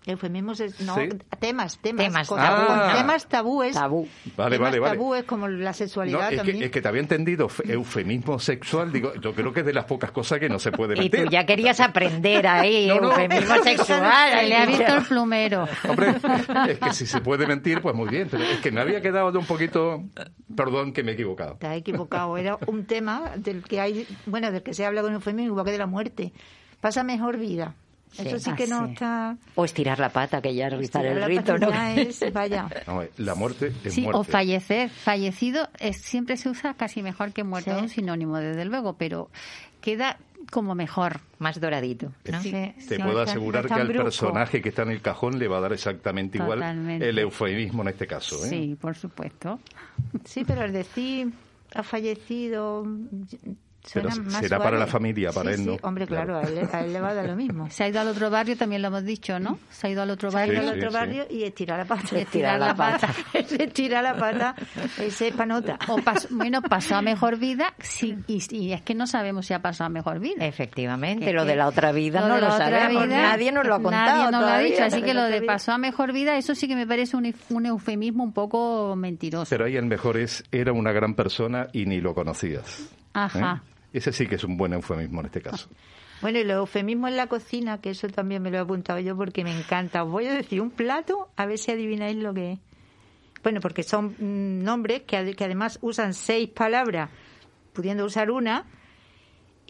Eufemismos, es- no, Sí. temas, temas, Temas cosas- tabú. temas tabúes. Tabú. Vale, temas vale, vale. tabúes como la No, sexualidad es, también. que, es que te había entendido fe- eufemismo sexual, digo, yo creo que es de las pocas cosas que no se puede Y meter. tú ya querías aprender ahí, No, no. eufemismo sexual. Se le ha visto el plumero. Hombre, es que si se puede mentir, pues muy bien, pero es que me había quedado un poquito, perdón que me he equivocado. Te has equivocado. Era un tema del que hay, bueno, del que se habla con eufemismo, igual que de la muerte. Pasa mejor vida. Eso sí Ah, que no sí. está. O estirar la pata, que ya es rizar el rito, ¿no? es- vaya. No, eh, la muerte es Sí, muerte. o fallecer. Fallecido es, siempre se usa casi mejor que muerto, Sí. es un sinónimo, desde luego, pero queda como mejor. Más doradito, ¿no? Sí, Te sí. puedo asegurar que al brusco. personaje que está en el cajón le va a dar exactamente igual Totalmente. el eufemismo en este caso. ¿eh? Sí, por supuesto. Sí, pero al decir ha fallecido. Pero más será para la familia, para Sí, él no. sí, hombre, claro, Claro. A, él, a él le va a dar lo mismo. Se ha ido al otro barrio, también lo hemos dicho, ¿no? Se ha ido al otro Se ha ido barrio. al otro sí, barrio y estira la pata. Estirar la pata. Ese estira la pata, ese es panota. O pas- bueno, pasó a mejor vida, sí, y, y es que no sabemos si ha pasado a mejor vida. Efectivamente, Que- lo de la otra vida Lo no lo sabemos, vida, nadie nos lo ha contado Nadie nos lo ha dicho, así que lo de vida. pasó a mejor vida, eso sí que me parece un, un eufemismo un poco mentiroso. Pero ahí el mejor es, era una gran persona y ni lo conocías. ¿Eh? Ajá. Ese sí que es un buen eufemismo en este caso. Bueno, y los eufemismos en la cocina, que eso también me lo he apuntado yo porque me encanta. Os voy a decir un plato, a ver si adivináis lo que es. Bueno, porque son mm, nombres que, que además usan seis palabras, pudiendo usar una,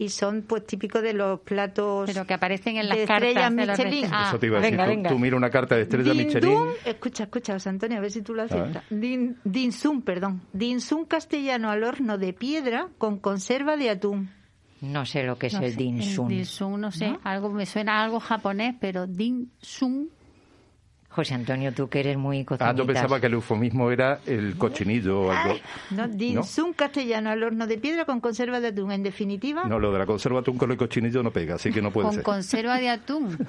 y son pues típicos de los platos Pero que aparecen en las de cartas estrellas de los Michelin. resta- Ah, Eso te iba a decir. venga, tú, venga. tú mira una carta de estrella Din Michelin. Dun- escucha, escucha, José Antonio, a ver si tú lo aceptas. Din, Dinsum, perdón. Dinsum castellano al horno de piedra con conserva de atún. No sé lo que es no el dim sum, no sé, algo me suena a algo japonés, pero dim sum. José Antonio, tú que eres muy Ah, cocinitas. yo pensaba que el eufemismo era el cochinillo o algo. ¿no? Dinsum castellano al horno de piedra con conserva de atún. En definitiva, No, lo de la conserva atún con el cochinillo no pega, así que no puede Con ser. conserva de atún.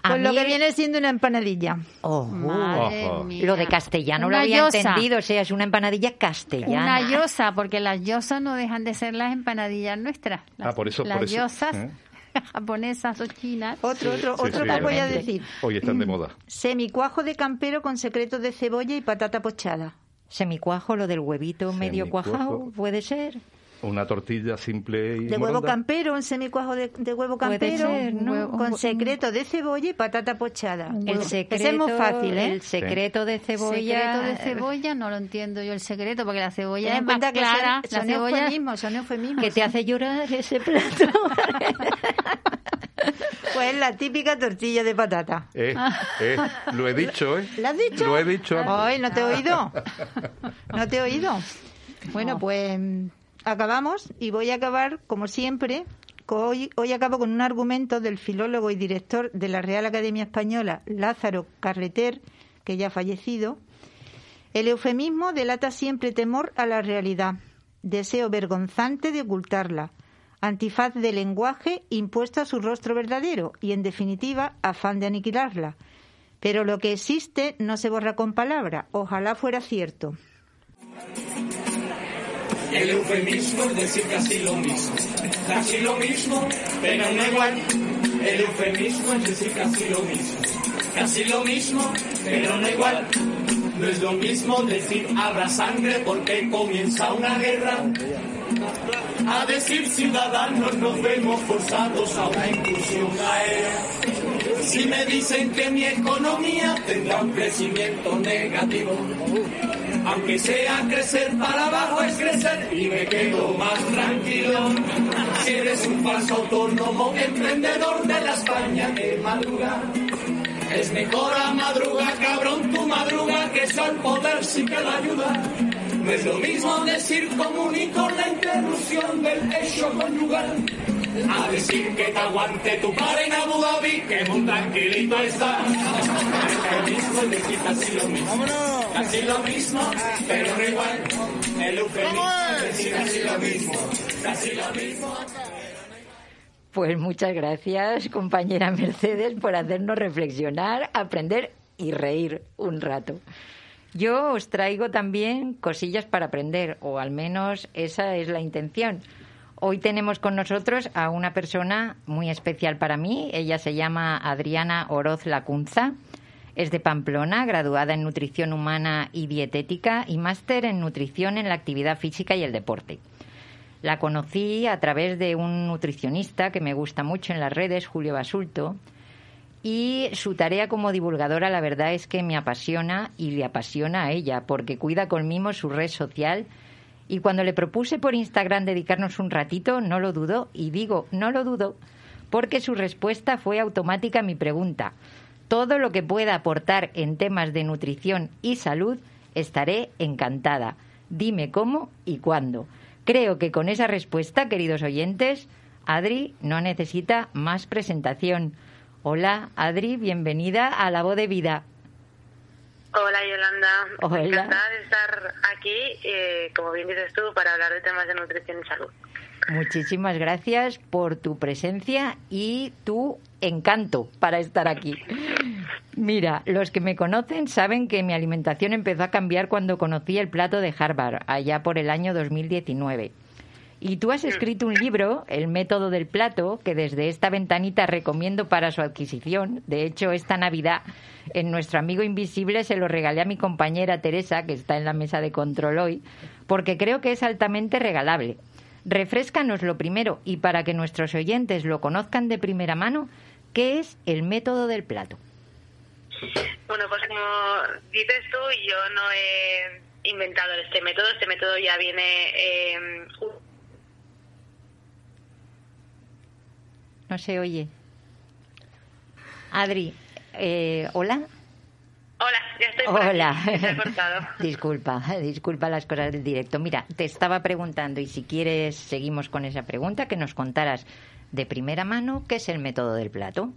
A pues lo mí- que viene siendo una empanadilla. Oh, Madre Ojo. mía. Lo de castellano lo había yosa. entendido, o sea, es una empanadilla castellana. Una yosa, porque las yosas no dejan de ser las empanadillas nuestras. Las, Ah, por eso- Las por eso, yosas ¿eh? japonesas o chinas. Otro, otro, Sí, otro sí, que voy a decir. Hoy están de moda. Semicuajo de campero con secretos de cebolla y patata pochada. Semicuajo, lo del huevito medio cuajado, puede ser. Una tortilla simple y De huevo campero, un semicuajo de, de huevo Puede campero ser, ¿no? Huevo- con un- secreto de cebolla y patata pochada. El Ese es muy fácil, ¿eh? el secreto de cebolla. Secreto de cebolla, no lo entiendo yo el secreto, porque la cebolla es más clara. son, la son cebolla eufemismos, son eufemismos. que te hace llorar ese plato. Pues la típica tortilla de patata. Eh, eh, lo he dicho, ¿eh? ¿Lo has dicho? Lo he dicho. antes. Ay, ¿no te he oído? ¿No te he oído? Bueno, pues acabamos y voy a acabar, como siempre, hoy, hoy acabo con un argumento del filólogo y director de la Real Academia Española, Lázaro Carreter, que ya ha fallecido. El eufemismo delata siempre temor a la realidad, deseo vergonzante de ocultarla, antifaz del lenguaje impuesto a su rostro verdadero y, en definitiva, afán de aniquilarla. Pero lo que existe no se borra con palabra. Ojalá fuera cierto. El eufemismo es decir casi lo mismo, casi lo mismo, pero no igual. El eufemismo es decir casi lo mismo, casi lo mismo, pero no igual. No es lo mismo decir habrá sangre porque comienza una guerra. A decir ciudadanos nos vemos forzados a una inclusión aérea. Si me dicen que mi economía tendrá un crecimiento negativo, aunque sea crecer para abajo es crecer y me quedo más tranquilo. Si eres un falso autónomo, emprendedor de la España que madruga. Es mejor a madruga, cabrón, tu madruga, que eso el poder sí que lo ayuda. No es lo mismo decir comunico la interrupción del hecho conyugal. A decir que te aguante tu par en Abu Dhabi, que muy tranquilito está. El mismo es decir casi lo mismo. Casi lo mismo, pero no igual. El eufemismo es decir casi lo mismo. Casi lo mismo. Pues muchas gracias, compañera Mercedes, por hacernos reflexionar, aprender y reír un rato. Yo os traigo también cosillas para aprender, o al menos esa es la intención. Hoy tenemos con nosotros a una persona muy especial para mí. Ella se llama Adriana Oroz Lacunza. Es de Pamplona, graduada en nutrición humana y dietética y máster en nutrición en la actividad física y el deporte. La conocí a través de un nutricionista que me gusta mucho en las redes, Julio Basulto, y su tarea como divulgadora la verdad es que me apasiona y le apasiona a ella, porque cuida con mimo su red social y cuando le propuse por Instagram dedicarnos un ratito, no lo dudó, y digo no lo dudo, porque su respuesta fue automática a mi pregunta. Todo lo que pueda aportar en temas de nutrición y salud, estaré encantada. Dime cómo y cuándo. Creo que con esa respuesta, queridos oyentes, Adri no necesita más presentación. Hola, Adri, bienvenida a La Voz de Vida. Hola Yolanda, Hola. encantada de estar aquí, eh, como bien dices tú, para hablar de temas de nutrición y salud. Muchísimas gracias por tu presencia y tu encanto para estar aquí. Mira, los que me conocen saben que mi alimentación empezó a cambiar cuando conocí el plato de Harvard, allá por el año 2019. Y tú has escrito un libro, El método del plato, que desde esta ventanita recomiendo para su adquisición. De hecho, esta Navidad, en Nuestro Amigo Invisible, se lo regalé a mi compañera Teresa, que está en la mesa de control hoy, porque creo que es altamente regalable. Refrescanos lo primero y para que nuestros oyentes lo conozcan de primera mano, ¿qué es el método del plato? Bueno, pues como dices tú, yo no he inventado este método, este método ya viene eh, no se oye. Adri, eh, ¿hola? Hola, ya estoy Hola. cortado. disculpa, disculpa las cosas del directo. Mira, te estaba preguntando y si quieres seguimos con esa pregunta, que nos contaras de primera mano qué es el método del plato.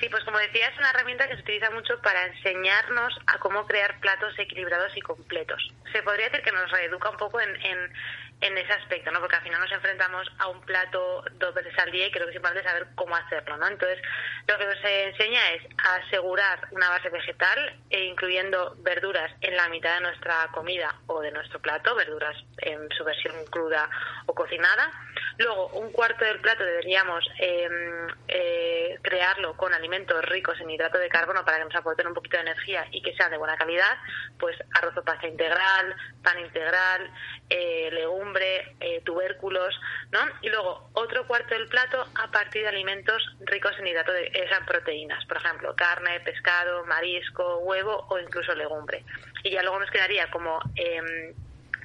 Sí, pues como decía, es una herramienta que se utiliza mucho para enseñarnos a cómo crear platos equilibrados y completos. Se podría decir que nos reeduca un poco en, en, en ese aspecto, ¿no? Porque al final nos enfrentamos a un plato dos veces al día y creo que es importante saber cómo hacerlo, ¿no? Entonces, lo que nos enseña es asegurar una base vegetal, e incluyendo verduras en la mitad de nuestra comida o de nuestro plato, verduras en su versión cruda o cocinada. Luego, un cuarto del plato deberíamos em, eh, crearlo con alimentos ricos en hidrato de carbono para que nos aporten un poquito de energía y que sean de buena calidad, pues arroz o pasta integral, pan integral, eh, legumbre, eh, tubérculos, ¿no? Y luego otro cuarto del plato a partir de alimentos ricos en hidrato de esas proteínas, por ejemplo, carne, pescado, marisco, huevo o incluso legumbre. Y ya luego nos quedaría como eh,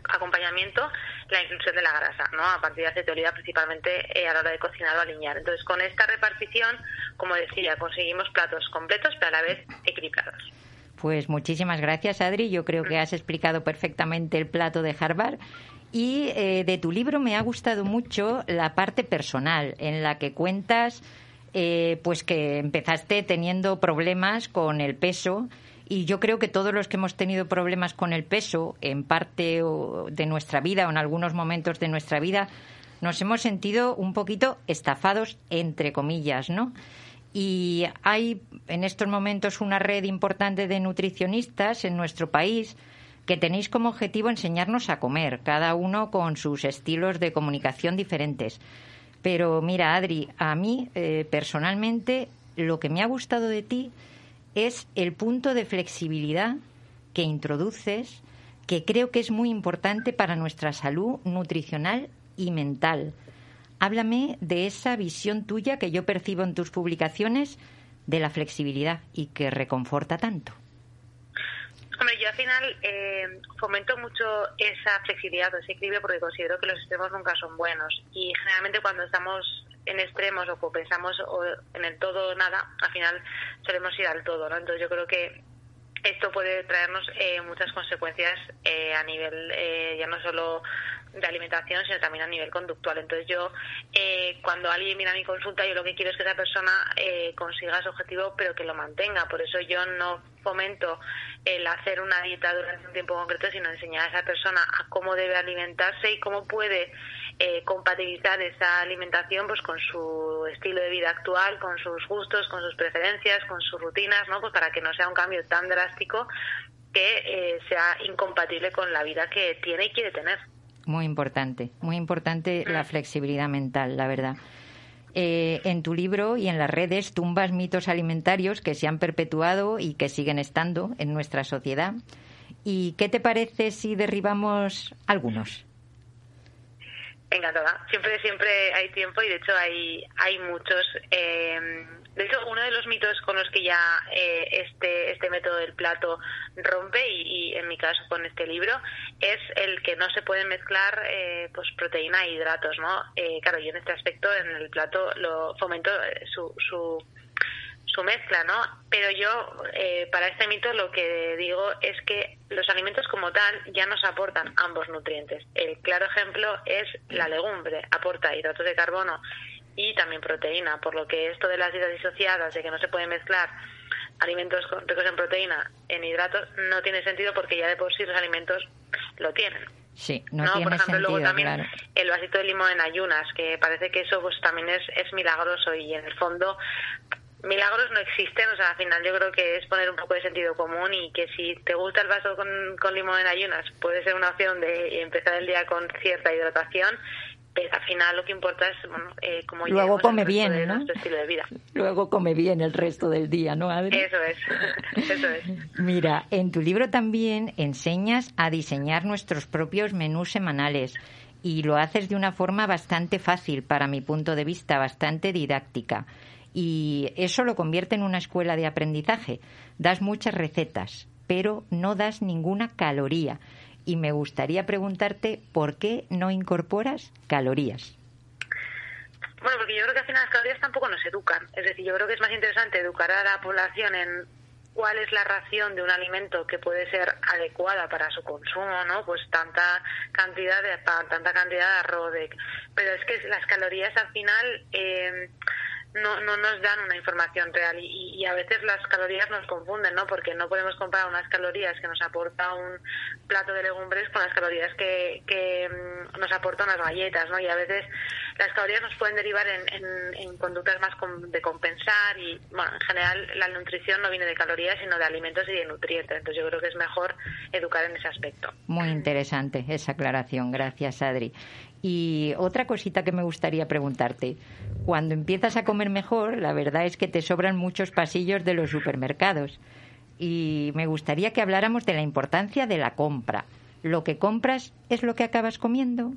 acompañamiento la inclusión de la grasa, ¿no? A partir de oliva principalmente eh, a la hora de cocinar o alinear. Entonces, con esta repartición, como decía, conseguimos platos completos pero a la vez equilibrados. Pues muchísimas gracias, Adri. Yo creo que has explicado perfectamente el plato de Harvard. Y eh, de tu libro me ha gustado mucho la parte personal, en la que cuentas eh, pues que empezaste teniendo problemas con el peso. Y yo creo que todos los que hemos tenido problemas con el peso, en parte de nuestra vida o en algunos momentos de nuestra vida, nos hemos sentido un poquito estafados, entre comillas, ¿no? Y hay en estos momentos una red importante de nutricionistas en nuestro país que tenéis como objetivo enseñarnos a comer, cada uno con sus estilos de comunicación diferentes. Pero mira, Adri, a mí eh, personalmente lo que me ha gustado de ti es el punto de flexibilidad que introduces, que creo que es muy importante para nuestra salud nutricional y mental. Háblame de esa visión tuya que yo percibo en tus publicaciones de la flexibilidad y que reconforta tanto. Hombre, yo al final eh, fomento mucho esa flexibilidad o ese equilibrio porque considero que los extremos nunca son buenos y generalmente cuando estamos en extremos o pensamos en el todo o nada, al final solemos ir al todo, ¿no? Entonces yo creo que esto puede traernos eh, muchas consecuencias eh, a nivel eh, ya no solo de alimentación, sino también a nivel conductual. Entonces yo, cuando alguien viene a mi consulta, yo lo que quiero es que esa persona consiga su objetivo, pero que lo mantenga. Por eso yo no fomento el hacer una dieta durante un tiempo concreto, sino enseñar a esa persona a cómo debe alimentarse y cómo puede eh, compatibilizar esa alimentación pues con su estilo de vida actual, con sus gustos, con sus preferencias, con sus rutinas, ¿no? Pues para que no sea un cambio tan drástico que eh, sea incompatible con la vida que tiene y quiere tener. Muy importante, muy importante la mm. flexibilidad mental, la verdad. Eh, en tu libro y en las redes tumbas mitos alimentarios que se han perpetuado y que siguen estando en nuestra sociedad. ¿Y qué te parece si derribamos algunos? Encantada. Siempre, siempre hay tiempo y de hecho hay, hay muchos. Eh, de hecho, uno de los mitos con los que ya eh, este, este método del plato rompe, y, en mi caso con este libro, es el que no se pueden mezclar eh, pues proteína e hidratos, ¿no? claro, yo en este aspecto en el plato lo fomento su, su su mezcla, ¿no? Pero yo, eh, para este mito, lo que digo es que los alimentos como tal ya nos aportan ambos nutrientes. El claro ejemplo es la legumbre, aporta hidratos de carbono y también proteína, por lo que esto de las dietas disociadas, de que no se puede mezclar alimentos ricos en proteína en hidratos, no tiene sentido porque ya de por sí los alimentos lo tienen. Sí, no, tiene por ejemplo, luego también el vasito de limón en ayunas, que parece que eso pues también es, es milagroso y en el fondo milagros no existen, o sea, al final yo creo que es poner un poco de sentido común y que si te gusta el vaso con, con limón en ayunas, puede ser una opción de empezar el día con cierta hidratación, pero al final lo que importa es bueno, eh, cómo Luego come bien, ¿no? estilo de vida. Luego come bien el resto del día, ¿no, Adri? Eso es, eso es. Mira, en tu libro también enseñas a diseñar nuestros propios menús semanales y lo haces de una forma bastante fácil, para mi punto de vista, bastante didáctica y eso lo convierte en una escuela de aprendizaje. Das muchas recetas, pero no das ninguna caloría. Y me gustaría preguntarte por qué no incorporas calorías. Bueno, porque yo creo que al final las calorías tampoco nos educan. Es decir, yo creo que es más interesante educar a la población en cuál es la ración de un alimento que puede ser adecuada para su consumo, ¿no? Pues tanta cantidad de pan, tanta cantidad de arroz, pero es que las calorías al final eh, no, no nos dan una información real y, y, a veces las calorías nos confunden, ¿no? Porque no podemos comparar unas calorías que nos aporta un plato de legumbres con las calorías que, que mm, nos aportan las galletas, ¿no? Y a veces las calorías nos pueden derivar en, en, conductas más de compensar y, bueno, en general la nutrición no viene de calorías, sino de alimentos y de nutrientes. Entonces yo creo que es mejor educar en ese aspecto. Muy interesante esa aclaración. Gracias, Adri. Y otra cosita que me gustaría preguntarte. Cuando empiezas a comer mejor, la verdad es que te sobran muchos pasillos de los supermercados. Y me gustaría que habláramos de la importancia de la compra. ¿Lo que compras es lo que acabas comiendo?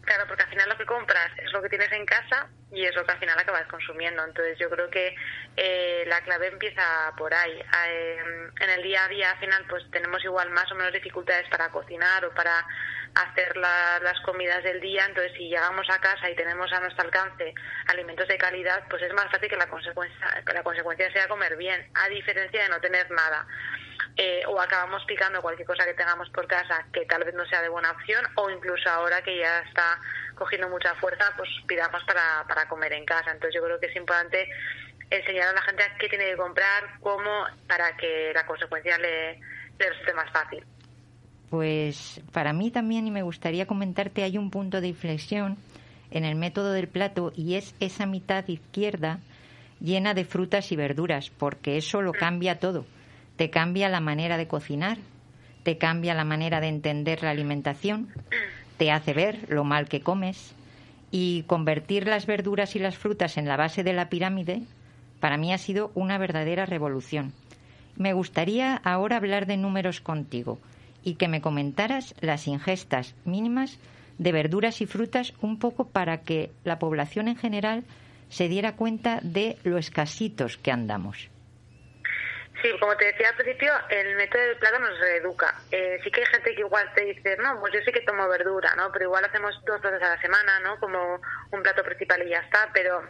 Claro, porque al final lo que compras es lo que tienes en casa y es lo que al final acabas consumiendo. Entonces yo creo que eh, la clave empieza por ahí. Eh, en el día a día al final pues tenemos igual más o menos dificultades para cocinar o para hacer las comidas del día. Entonces si llegamos a casa y tenemos a nuestro alcance alimentos de calidad, pues es más fácil que la consecuencia, que la consecuencia sea comer bien, a diferencia de no tener nada. Eh, o acabamos picando cualquier cosa que tengamos por casa que tal vez no sea de buena opción o incluso ahora que ya está cogiendo mucha fuerza pues pidamos para, para comer en casa. Entonces yo creo que es importante enseñar a la gente a qué tiene que comprar cómo para que la consecuencia le, le resulte más fácil. Pues para mí también y me gustaría comentarte hay un punto de inflexión en el método del plato y es esa mitad izquierda llena de frutas y verduras porque eso lo cambia todo te cambia la manera de cocinar, te cambia la manera de entender la alimentación, te hace ver lo mal que comes y convertir las verduras y las frutas en la base de la pirámide para mí ha sido una verdadera revolución. Me gustaría ahora hablar de números contigo y que me comentaras las ingestas mínimas de verduras y frutas un poco para que la población en general se diera cuenta de lo escasitos que andamos. Sí, como te decía al principio, el método del plato nos reeduca. Eh, sí que hay gente que igual te dice, no, pues yo sí que tomo verdura, ¿no? Pero igual hacemos dos veces a la semana, ¿no? Como un plato principal y ya está, pero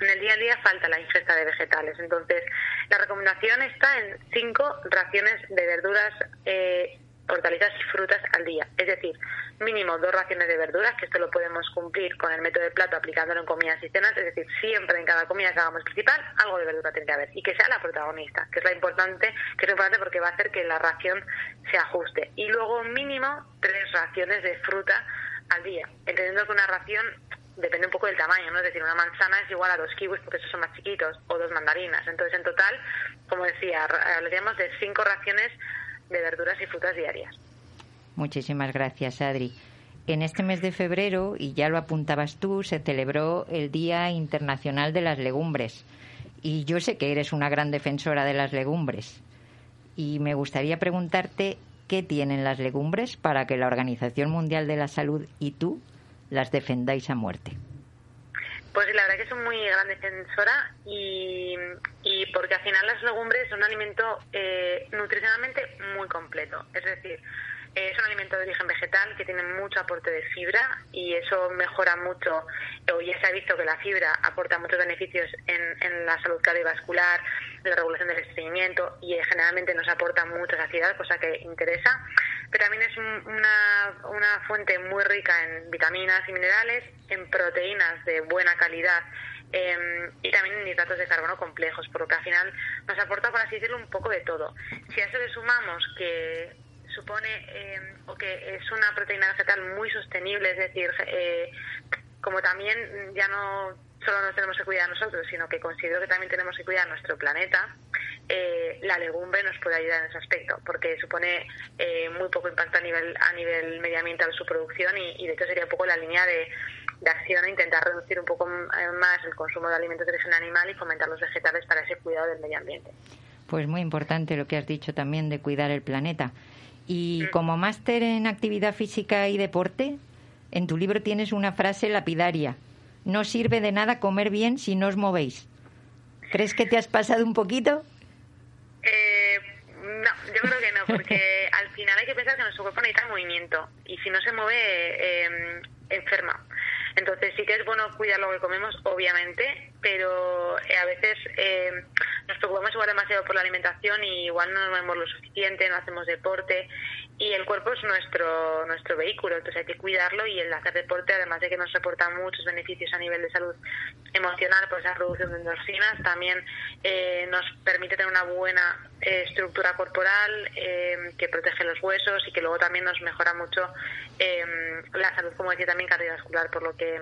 en el día a día falta la ingesta de vegetales. Entonces, la recomendación está en cinco raciones de verduras eh, hortalizas y frutas al día. Es decir, mínimo dos raciones de verduras, que esto lo podemos cumplir con el método de plato aplicándolo en comidas y cenas, es decir, siempre en cada comida que hagamos principal, algo de verdura tiene que haber y que sea la protagonista, que es la importante, que es importante porque va a hacer que la ración se ajuste. Y luego mínimo tres raciones de fruta al día, entendiendo que una ración depende un poco del tamaño, ¿no? Es decir, una manzana es igual a dos kiwis porque esos son más chiquitos, o dos mandarinas. Entonces, en total, como decía, hablaríamos de cinco raciones de verduras y frutas diarias. Muchísimas gracias, Adri. En este mes de febrero, y ya lo apuntabas tú, se celebró el Día Internacional de las Legumbres. Y yo sé que eres una gran defensora de las legumbres. Y me gustaría preguntarte qué tienen las legumbres para que la Organización Mundial de la Salud y tú las defendáis a muerte. Pues la verdad que soy muy gran defensora y, y porque al final las legumbres son un alimento eh, nutricionalmente muy completo. Es decir, es un alimento de origen vegetal que tiene mucho aporte de fibra y eso mejora mucho, o ya se ha visto que la fibra aporta muchos beneficios en, en la salud cardiovascular, la regulación del estreñimiento y generalmente nos aporta mucha saciedad, cosa que interesa pero también es una, una fuente muy rica en vitaminas y minerales, en proteínas de buena calidad em, y también en hidratos de carbono complejos, por lo que al final nos aporta, por así decirlo, un poco de todo. Si a eso le sumamos que supone em, o que es una proteína vegetal muy sostenible, es decir, eh, como también ya no solo nos tenemos que cuidar nosotros, sino que considero que también tenemos que cuidar nuestro planeta, eh, la legumbre nos puede ayudar en ese aspecto, porque supone eh, muy poco impacto a nivel, a nivel medioambiental su producción y, de hecho sería un poco la línea de, de acción intentar reducir un poco eh, más el consumo de alimentos de origen animal y fomentar los vegetales para ese cuidado del medio ambiente. Pues muy importante lo que has dicho también de cuidar el planeta. Y mm. como máster en actividad física y deporte, en tu libro tienes una frase lapidaria. No sirve de nada comer bien si no os movéis. ¿Crees que te has pasado un poquito? Eh, no, yo creo que no, porque al final hay que pensar que nuestro cuerpo necesita movimiento y si no se mueve, eh, enferma. Entonces sí que es bueno cuidar lo que comemos, obviamente, pero eh, a veces eh, nos preocupamos igual demasiado por la alimentación y igual no nos movemos lo suficiente, no hacemos deporte y el cuerpo es nuestro nuestro vehículo, entonces hay que cuidarlo y el hacer deporte, además de que nos reporta muchos beneficios a nivel de salud emocional, pues esa producción de endorfinas, también eh, nos permite tener una buena estructura corporal que protege los huesos y que luego también nos mejora mucho la salud, como decía, también cardiovascular, por lo que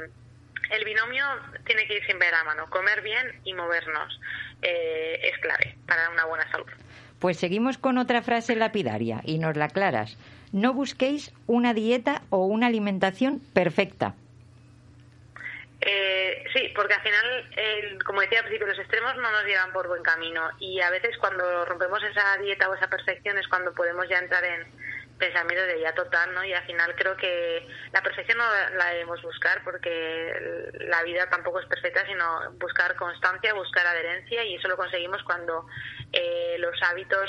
el binomio tiene que ir siempre de la mano. Comer bien y movernos eh, es clave para una buena salud. Pues seguimos con otra frase lapidaria y nos la aclaras. No busquéis una dieta o una alimentación perfecta. Eh, sí, porque al final, como decía al principio, los extremos no nos llevan por buen camino y a veces cuando rompemos esa dieta o esa perfección es cuando podemos ya entrar en, pensamiento de ya total, ¿no? Y al final creo que la perfección no la debemos buscar porque la vida tampoco es perfecta, sino buscar constancia, buscar adherencia y eso lo conseguimos cuando eh, los hábitos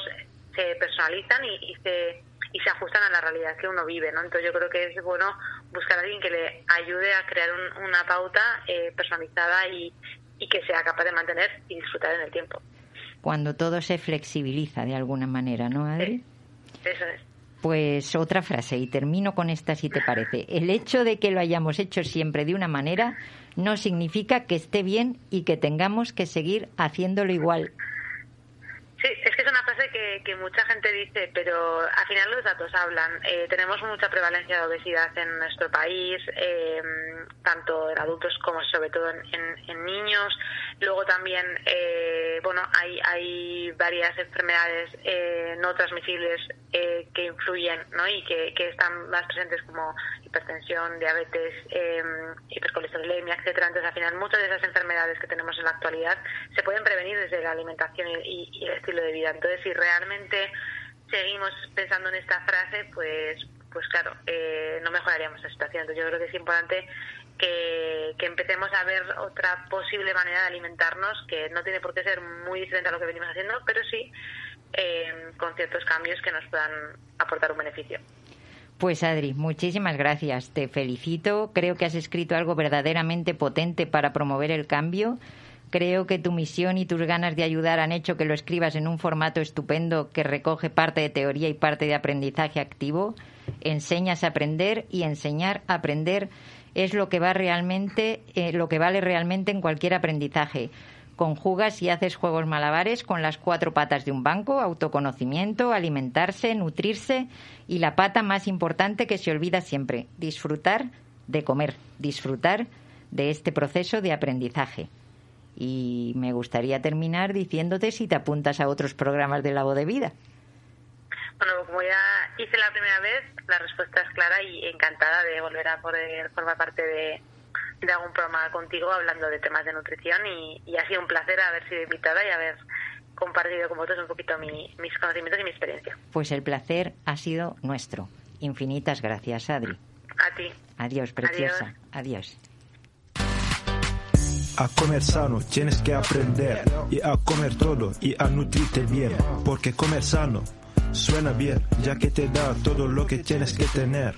se personalizan y, se y se ajustan a la realidad que uno vive, ¿no? Entonces yo creo que es bueno buscar a alguien que le ayude a crear una pauta eh, personalizada y, y que sea capaz de mantener y disfrutar en el tiempo. Cuando todo se flexibiliza de alguna manera, ¿no, Adri? eso es. Pues otra frase, y termino con esta si te parece. El hecho de que lo hayamos hecho siempre de una manera no significa que esté bien y que tengamos que seguir haciéndolo igual. Sí, es que una frase que, mucha gente dice, pero al final los datos hablan. Eh, tenemos mucha prevalencia de obesidad en nuestro país, eh, tanto en adultos como sobre todo en, niños. Luego también, eh, bueno, hay, hay varias enfermedades no transmisibles que influyen ¿no? y que, están más presentes como hipertensión, diabetes, hipercolesterolemia, etcétera. Entonces, al final, muchas de esas enfermedades que tenemos en la actualidad se pueden prevenir desde la alimentación y, el estilo de vida. Entonces, si realmente seguimos pensando en esta frase, pues, pues claro, eh, no mejoraríamos la situación. Entonces, yo creo que es importante que, empecemos a ver otra posible manera de alimentarnos que no tiene por qué ser muy diferente a lo que venimos haciendo, pero sí eh, con ciertos cambios que nos puedan aportar un beneficio. Pues Adri, muchísimas gracias. Te felicito. Creo que has escrito algo verdaderamente potente para promover el cambio. Creo que tu misión y tus ganas de ayudar han hecho que lo escribas en un formato estupendo que recoge parte de teoría y parte de aprendizaje activo. Enseñas a aprender y enseñar a aprender es lo que va realmente, eh, lo que vale realmente en cualquier aprendizaje conjugas y haces juegos malabares con las cuatro patas de un banco, autoconocimiento, alimentarse, nutrirse y la pata más importante que se olvida siempre, disfrutar de comer, disfrutar de este proceso de aprendizaje. Y me gustaría terminar diciéndote si te apuntas a otros programas de la voz de vida. Bueno, como ya hice la primera vez, la respuesta es clara y encantada de volver a poder formar parte de, de algún programa contigo hablando de temas de nutrición y, ha sido un placer haber sido invitada y haber compartido con vosotros un poquito mis conocimientos y mi experiencia. Pues el placer ha sido nuestro. Infinitas gracias, Adri. A ti. Adiós, preciosa. Adiós. A comer sano tienes que aprender y a comer todo y a nutrirte bien, porque comer sano Suena bien, ya que te da todo lo que tienes que tener.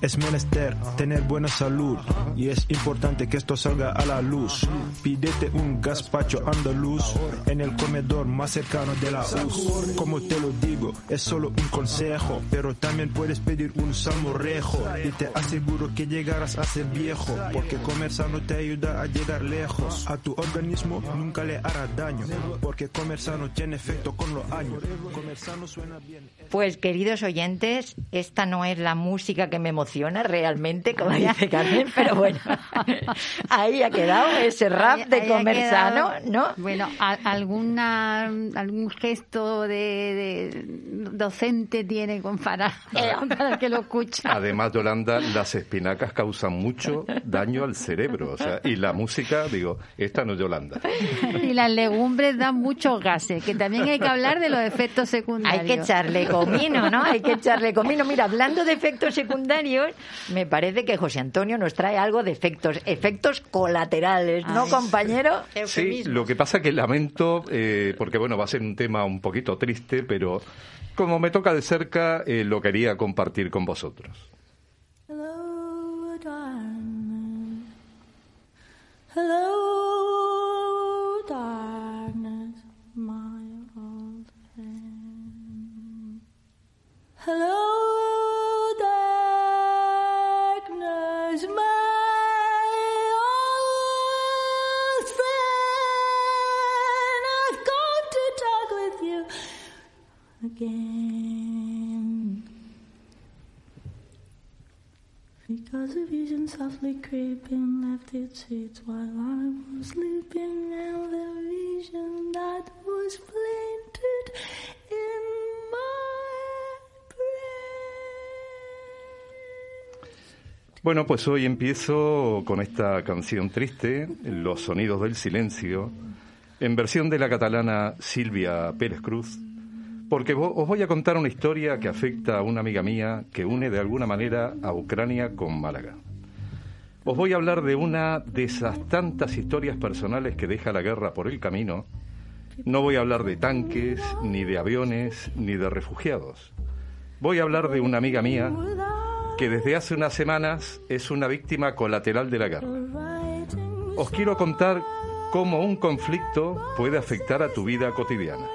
Es menester tener buena salud y es importante que esto salga a la luz. Pídete un gazpacho andaluz en el comedor más cercano de la US. Como te lo digo, es solo un consejo, pero también puedes pedir un salmorejo y te aseguro que llegarás a ser viejo, porque comer sano te ayuda a llegar lejos. A tu organismo nunca le hará daño, porque comer sano tiene efecto con los años. Comer sano suena bien. Pues queridos oyentes, esta no es la música que me emociona realmente, como dice Carmen, pero bueno, ahí ha quedado ese rap de comer sano, ¿no? Bueno, alguna algún gesto de, docente tiene con para, para el que lo escucha. Además, Yolanda, las espinacas causan mucho daño al cerebro, o sea, y la música, digo, esta no es Yolanda. Y las legumbres dan muchos gases, que también hay que hablar de los efectos secundarios. Hay que echarle comino, ¿no? Hay que echarle comino. Mira, hablando de efectos secundarios, me parece que José Antonio nos trae algo de efectos, efectos colaterales, ¿no, compañero? Sí, lo que pasa que lamento, eh, porque bueno, va a ser un tema un poquito triste, pero como me toca de cerca, eh, lo quería compartir con vosotros. Hello, darkness, my old friend. I've come to talk with you again. Because a vision softly creeping left its seat while I was sleeping, and the vision that was planted in Bueno, pues hoy empiezo con esta canción triste, Los sonidos del silencio, en versión de la catalana Silvia Pérez Cruz, porque os voy a contar una historia que afecta a una amiga mía que une de alguna manera a Ucrania con Málaga. Os voy a hablar de una de esas tantas historias personales que deja la guerra por el camino. No voy a hablar de tanques, ni de aviones, ni de refugiados. Voy a hablar de una amiga mía que desde hace unas semanas es una víctima colateral de la guerra. Os quiero contar cómo un conflicto puede afectar a tu vida cotidiana,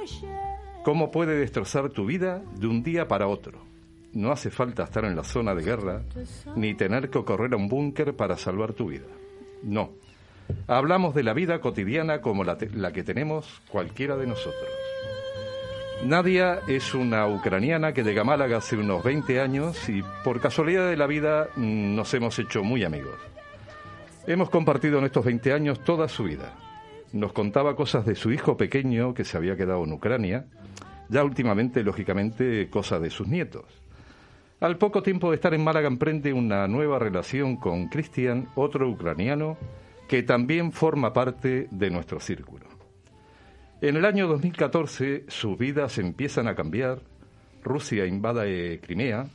cómo puede destrozar tu vida de un día para otro. No hace falta estar en la zona de guerra ni tener que correr a un búnker para salvar tu vida. No. Hablamos de la vida cotidiana como la, la que tenemos cualquiera de nosotros. Nadia es una ucraniana que llega a Málaga hace unos 20 años y por casualidad de la vida mm, nos hemos hecho muy amigos. Hemos compartido en estos 20 años toda su vida. Nos contaba cosas de su hijo pequeño que se había quedado en Ucrania, ya últimamente, lógicamente, cosas de sus nietos. Al poco tiempo de estar en Málaga emprende una nueva relación con Cristian, otro ucraniano, que también forma parte de nuestro círculo. En el año 2014 sus vidas empiezan a cambiar, Rusia invade Crimea,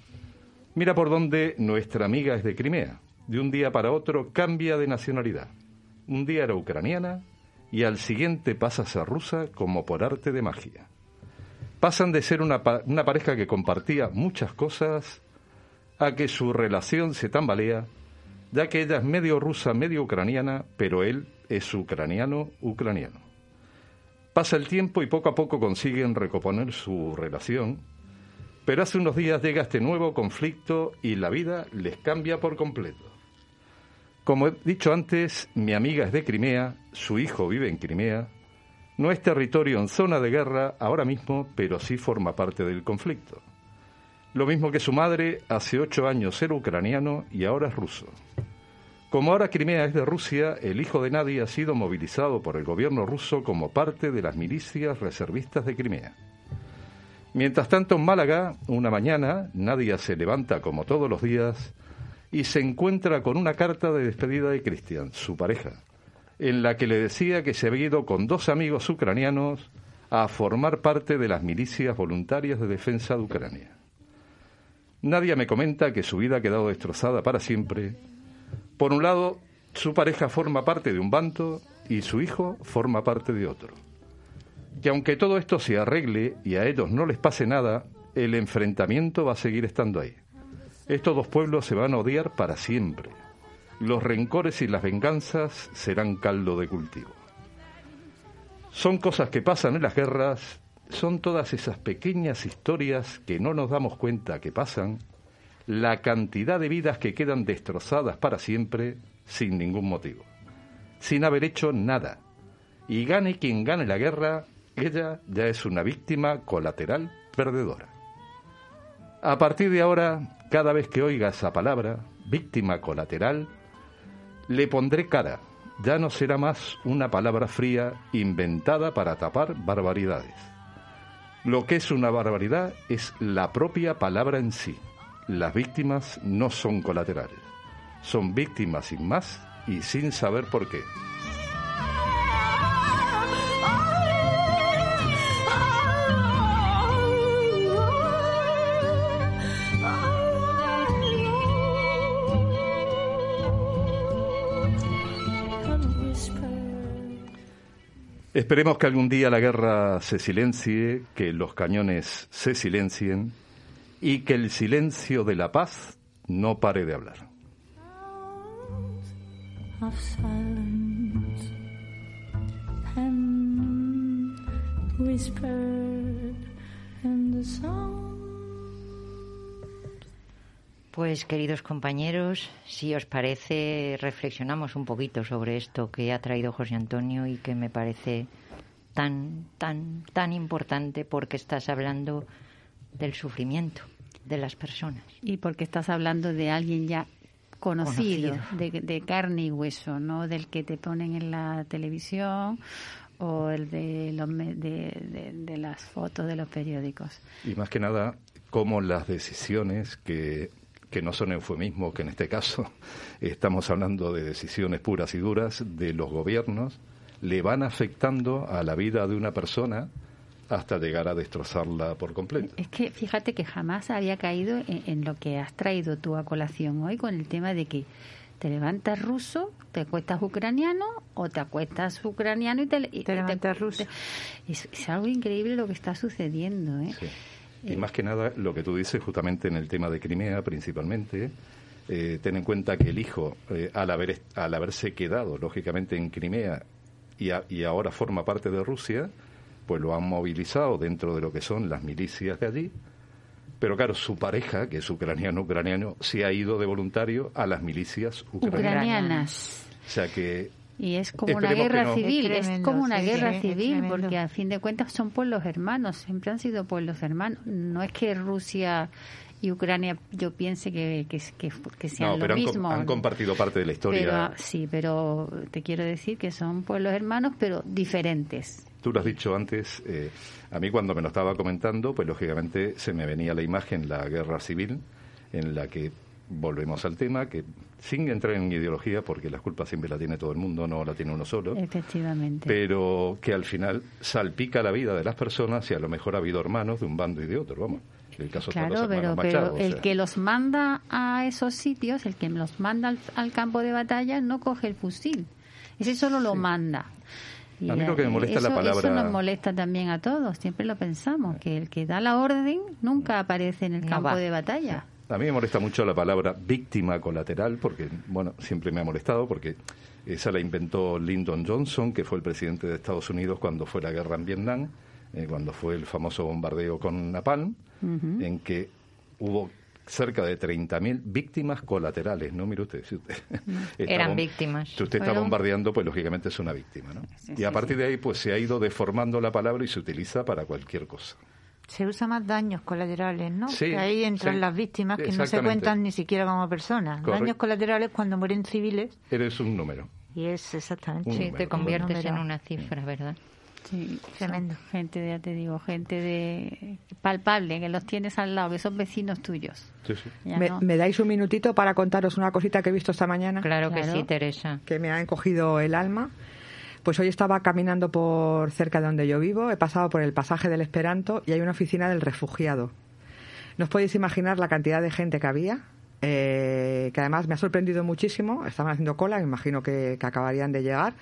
mira por dónde nuestra amiga es de Crimea, de un día para otro cambia de nacionalidad. Un día era ucraniana y al siguiente pasa a ser rusa como por arte de magia. Pasan de ser una, pareja que compartía muchas cosas a que su relación se tambalea, ya que ella es medio rusa, medio ucraniana, pero él es ucraniano-ucraniano. Pasa el tiempo y poco a poco consiguen recomponer su relación, pero hace unos días llega este nuevo conflicto y la vida les cambia por completo. Como he dicho antes, mi amiga es de Crimea, su hijo vive en Crimea, no es territorio en zona de guerra ahora mismo, pero sí forma parte del conflicto. Lo mismo que su madre, hace ocho años era ucraniano y ahora es ruso. Como ahora Crimea es de Rusia, el hijo de Nadia ha sido movilizado por el gobierno ruso como parte de las milicias reservistas de Crimea. Mientras tanto, en Málaga, una mañana, Nadia se levanta como todos los días y se encuentra con una carta de despedida de Cristian, su pareja, en la que le decía que se había ido con dos amigos ucranianos a formar parte de las milicias voluntarias de defensa de Ucrania. Nadia me comenta que su vida ha quedado destrozada para siempre por un lado, su pareja forma parte de un bando y su hijo forma parte de otro. Que aunque todo esto se arregle y a ellos no les pase nada, el enfrentamiento va a seguir estando ahí. Estos dos pueblos se van a odiar para siempre. Los rencores y las venganzas serán caldo de cultivo. Son cosas que pasan en las guerras, son todas esas pequeñas historias que no nos damos cuenta que pasan la cantidad de vidas que quedan destrozadas para siempre sin ningún motivo, sin haber hecho nada. Y gane quien gane la guerra, ella ya es una víctima colateral perdedora. A partir de ahora, cada vez que oiga esa palabra, víctima colateral, le pondré cara. Ya no será más una palabra fría inventada para tapar barbaridades. Lo que es una barbaridad es la propia palabra en sí las víctimas no son colaterales, son víctimas sin más y sin saber por qué. Esperemos que algún día la guerra se silencie, que los cañones se silencien y que el silencio de la paz no pare de hablar. Pues queridos compañeros, si os parece, reflexionamos un poquito sobre esto que ha traído José Antonio y que me parece tan, tan, tan importante porque estás hablando del sufrimiento de las personas. Y porque estás hablando de alguien ya conocido, Conocido. De, de carne y hueso, no del que te ponen en la televisión o el de, los, de, de- de las fotos de los periódicos. Y más que nada, cómo las decisiones que, que no son eufemismos, que en este caso estamos hablando de decisiones puras y duras de los gobiernos, le van afectando a la vida de una persona hasta llegar a destrozarla por completo. Es que fíjate que jamás había caído en, en lo que has traído tú a colación hoy con el tema de que te levantas ruso, te acuestas ucraniano o te acuestas ucraniano y te, y Te levantas ruso. Es, es algo increíble lo que está sucediendo. ¿eh? Y más que nada, lo que tú dices justamente en el tema de Crimea principalmente, eh, ten en cuenta que el hijo, eh, al, haber, al haberse quedado, lógicamente, en Crimea y, a- y ahora forma parte de Rusia, pues lo han movilizado dentro de lo que son las milicias de allí. Pero claro, su pareja, que es ucraniano, ucraniano, se ha ido de voluntario a las milicias ucranianas. Ucranianas. O sea que Y es como una Esperemos guerra no. civil, Es como una sí, guerra sí, civil, porque a fin de cuentas son pueblos hermanos, siempre han sido pueblos hermanos. No es que Rusia y Ucrania yo piense que, que, que, que sean no, lo pero han, com- mismo. han compartido parte de la historia. Pero, sí, pero te quiero decir que son pueblos hermanos, pero diferentes. Tú lo has dicho antes, eh, a mí cuando me lo estaba comentando, pues lógicamente se me venía la imagen, la guerra civil, en la que volvemos al tema, que sin entrar en ideología, porque la culpa siempre la tiene todo el mundo, no la tiene uno solo, Efectivamente. pero que al final salpica la vida de las personas y a lo mejor ha habido hermanos de un bando y de otro, vamos. El caso Claro, pero, pero Machado, o el sea. que los manda a esos sitios, el que los manda al, al campo de batalla, no coge el fusil. Ese solo lo manda. A mí lo que me molesta es la eso, palabra- Eso nos molesta también a todos, siempre lo pensamos, que el que da la orden nunca aparece en el No campo va. de batalla. A mí me molesta mucho la palabra víctima colateral, porque, bueno, siempre me ha molestado, porque esa la inventó Lyndon Johnson, que fue el presidente de Estados Unidos cuando fue la guerra en Vietnam, eh, cuando fue el famoso bombardeo con Napalm, en que hubo cerca de 30.000 víctimas colaterales, ¿no? Mire usted, si usted está Eran bom- víctimas. Si usted está bombardeando, pues lógicamente es una víctima, ¿no? Sí, y sí, a partir sí. de ahí, pues se ha ido deformando la palabra y se utiliza para cualquier cosa. Se usa más daños colaterales, ¿no? Sí, Que ahí entran sí. las víctimas que no se cuentan ni siquiera como personas. Daños colaterales cuando mueren civiles Eres un número. y es exactamente. Un Sí, número, te conviertes en una cifra, ¿verdad? Sí, Tremendo. son Gente, de, ya te digo, gente de palpable, que los tienes al lado, que son vecinos tuyos. Sí, sí. Ya ¿Me, no. me dais un minutito para contaros una cosita que he visto esta mañana? Claro, que sí, Teresa. que me ha encogido el alma. Pues hoy estaba caminando por cerca de donde yo vivo, he pasado por el pasaje del Esperanto y hay una oficina del refugiado. No os podéis imaginar la cantidad de gente que había, eh, que además me ha sorprendido muchísimo. Estaban haciendo cola, me imagino que, que acabarían de llegar.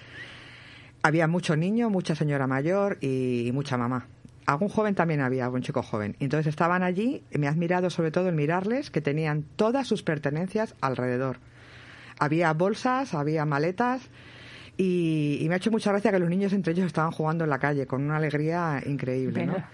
Había mucho niño, mucha señora mayor y mucha mamá. Algún joven también había, algún chico joven. Entonces estaban allí y me ha admirado sobre todo el mirarles que tenían todas sus pertenencias alrededor. Había bolsas, había maletas y, y me ha hecho mucha gracia que los niños entre ellos estaban jugando en la calle con una alegría increíble, ¿no?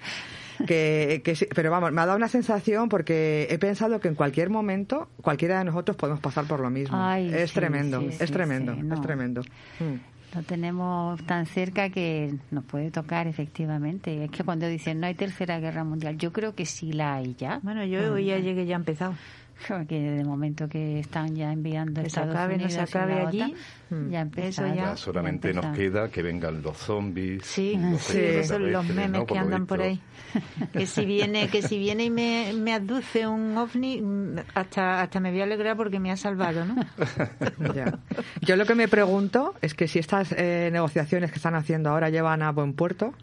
Que, que sí, pero vamos, me ha dado una sensación porque he pensado que en cualquier momento cualquiera de nosotros podemos pasar por lo mismo. Ay, es sí, tremendo, sí, es sí, tremendo, es tremendo. Mm. Lo tenemos tan cerca que nos puede tocar efectivamente. Es que cuando dicen no hay tercera guerra mundial, yo creo que sí la hay ya. Bueno, yo hoy ya llegué ya empezado. Que de momento que están ya enviando Que se Estados acabe, no Unidos se y acabe allí. OTAN, ya empezó. Ya. Ya solamente nos queda que vengan los zombies. Sí, los sí, esos son los memes ¿no? que Por andan por ahí. Que si viene, que si viene y me, me aduce un ovni, mm, hasta, hasta me voy a alegrar porque me ha salvado, ¿no? Ya. Yo lo que me pregunto es que si estas eh, negociaciones que están haciendo ahora llevan a buen puerto,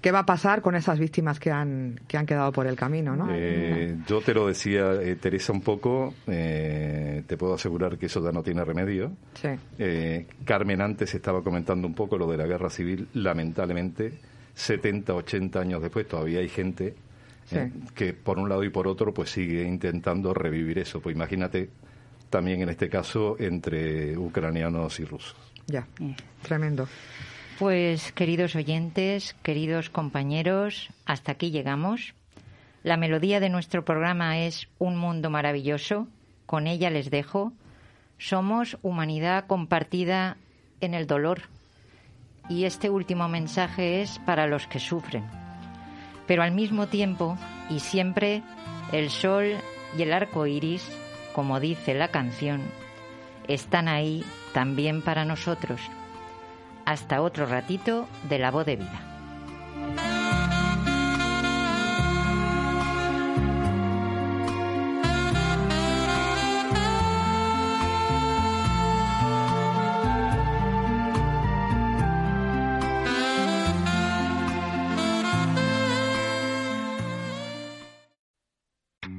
¿qué va a pasar con esas víctimas que han, que han quedado por el camino? ¿no? Eh, yo te lo decía, eh, Teresa, un poco. eh, te puedo asegurar que eso ya no tiene remedio. Sí. Eh, Carmen antes estaba comentando un poco lo de la guerra civil. Lamentablemente, 70, 80 años después, todavía hay gente eh, que por un lado y por otro pues sigue intentando revivir eso. Pues imagínate también en este caso entre ucranianos y rusos. Ya, tremendo. Pues queridos oyentes, queridos compañeros, hasta aquí llegamos. La melodía de nuestro programa es Un mundo maravilloso. Con ella les dejo. Somos humanidad compartida en el dolor. Y este último mensaje es para los que sufren. Pero al mismo tiempo, y siempre, el sol y el arco iris, como dice la canción, están ahí también para nosotros. Hasta otro ratito de la voz de vida.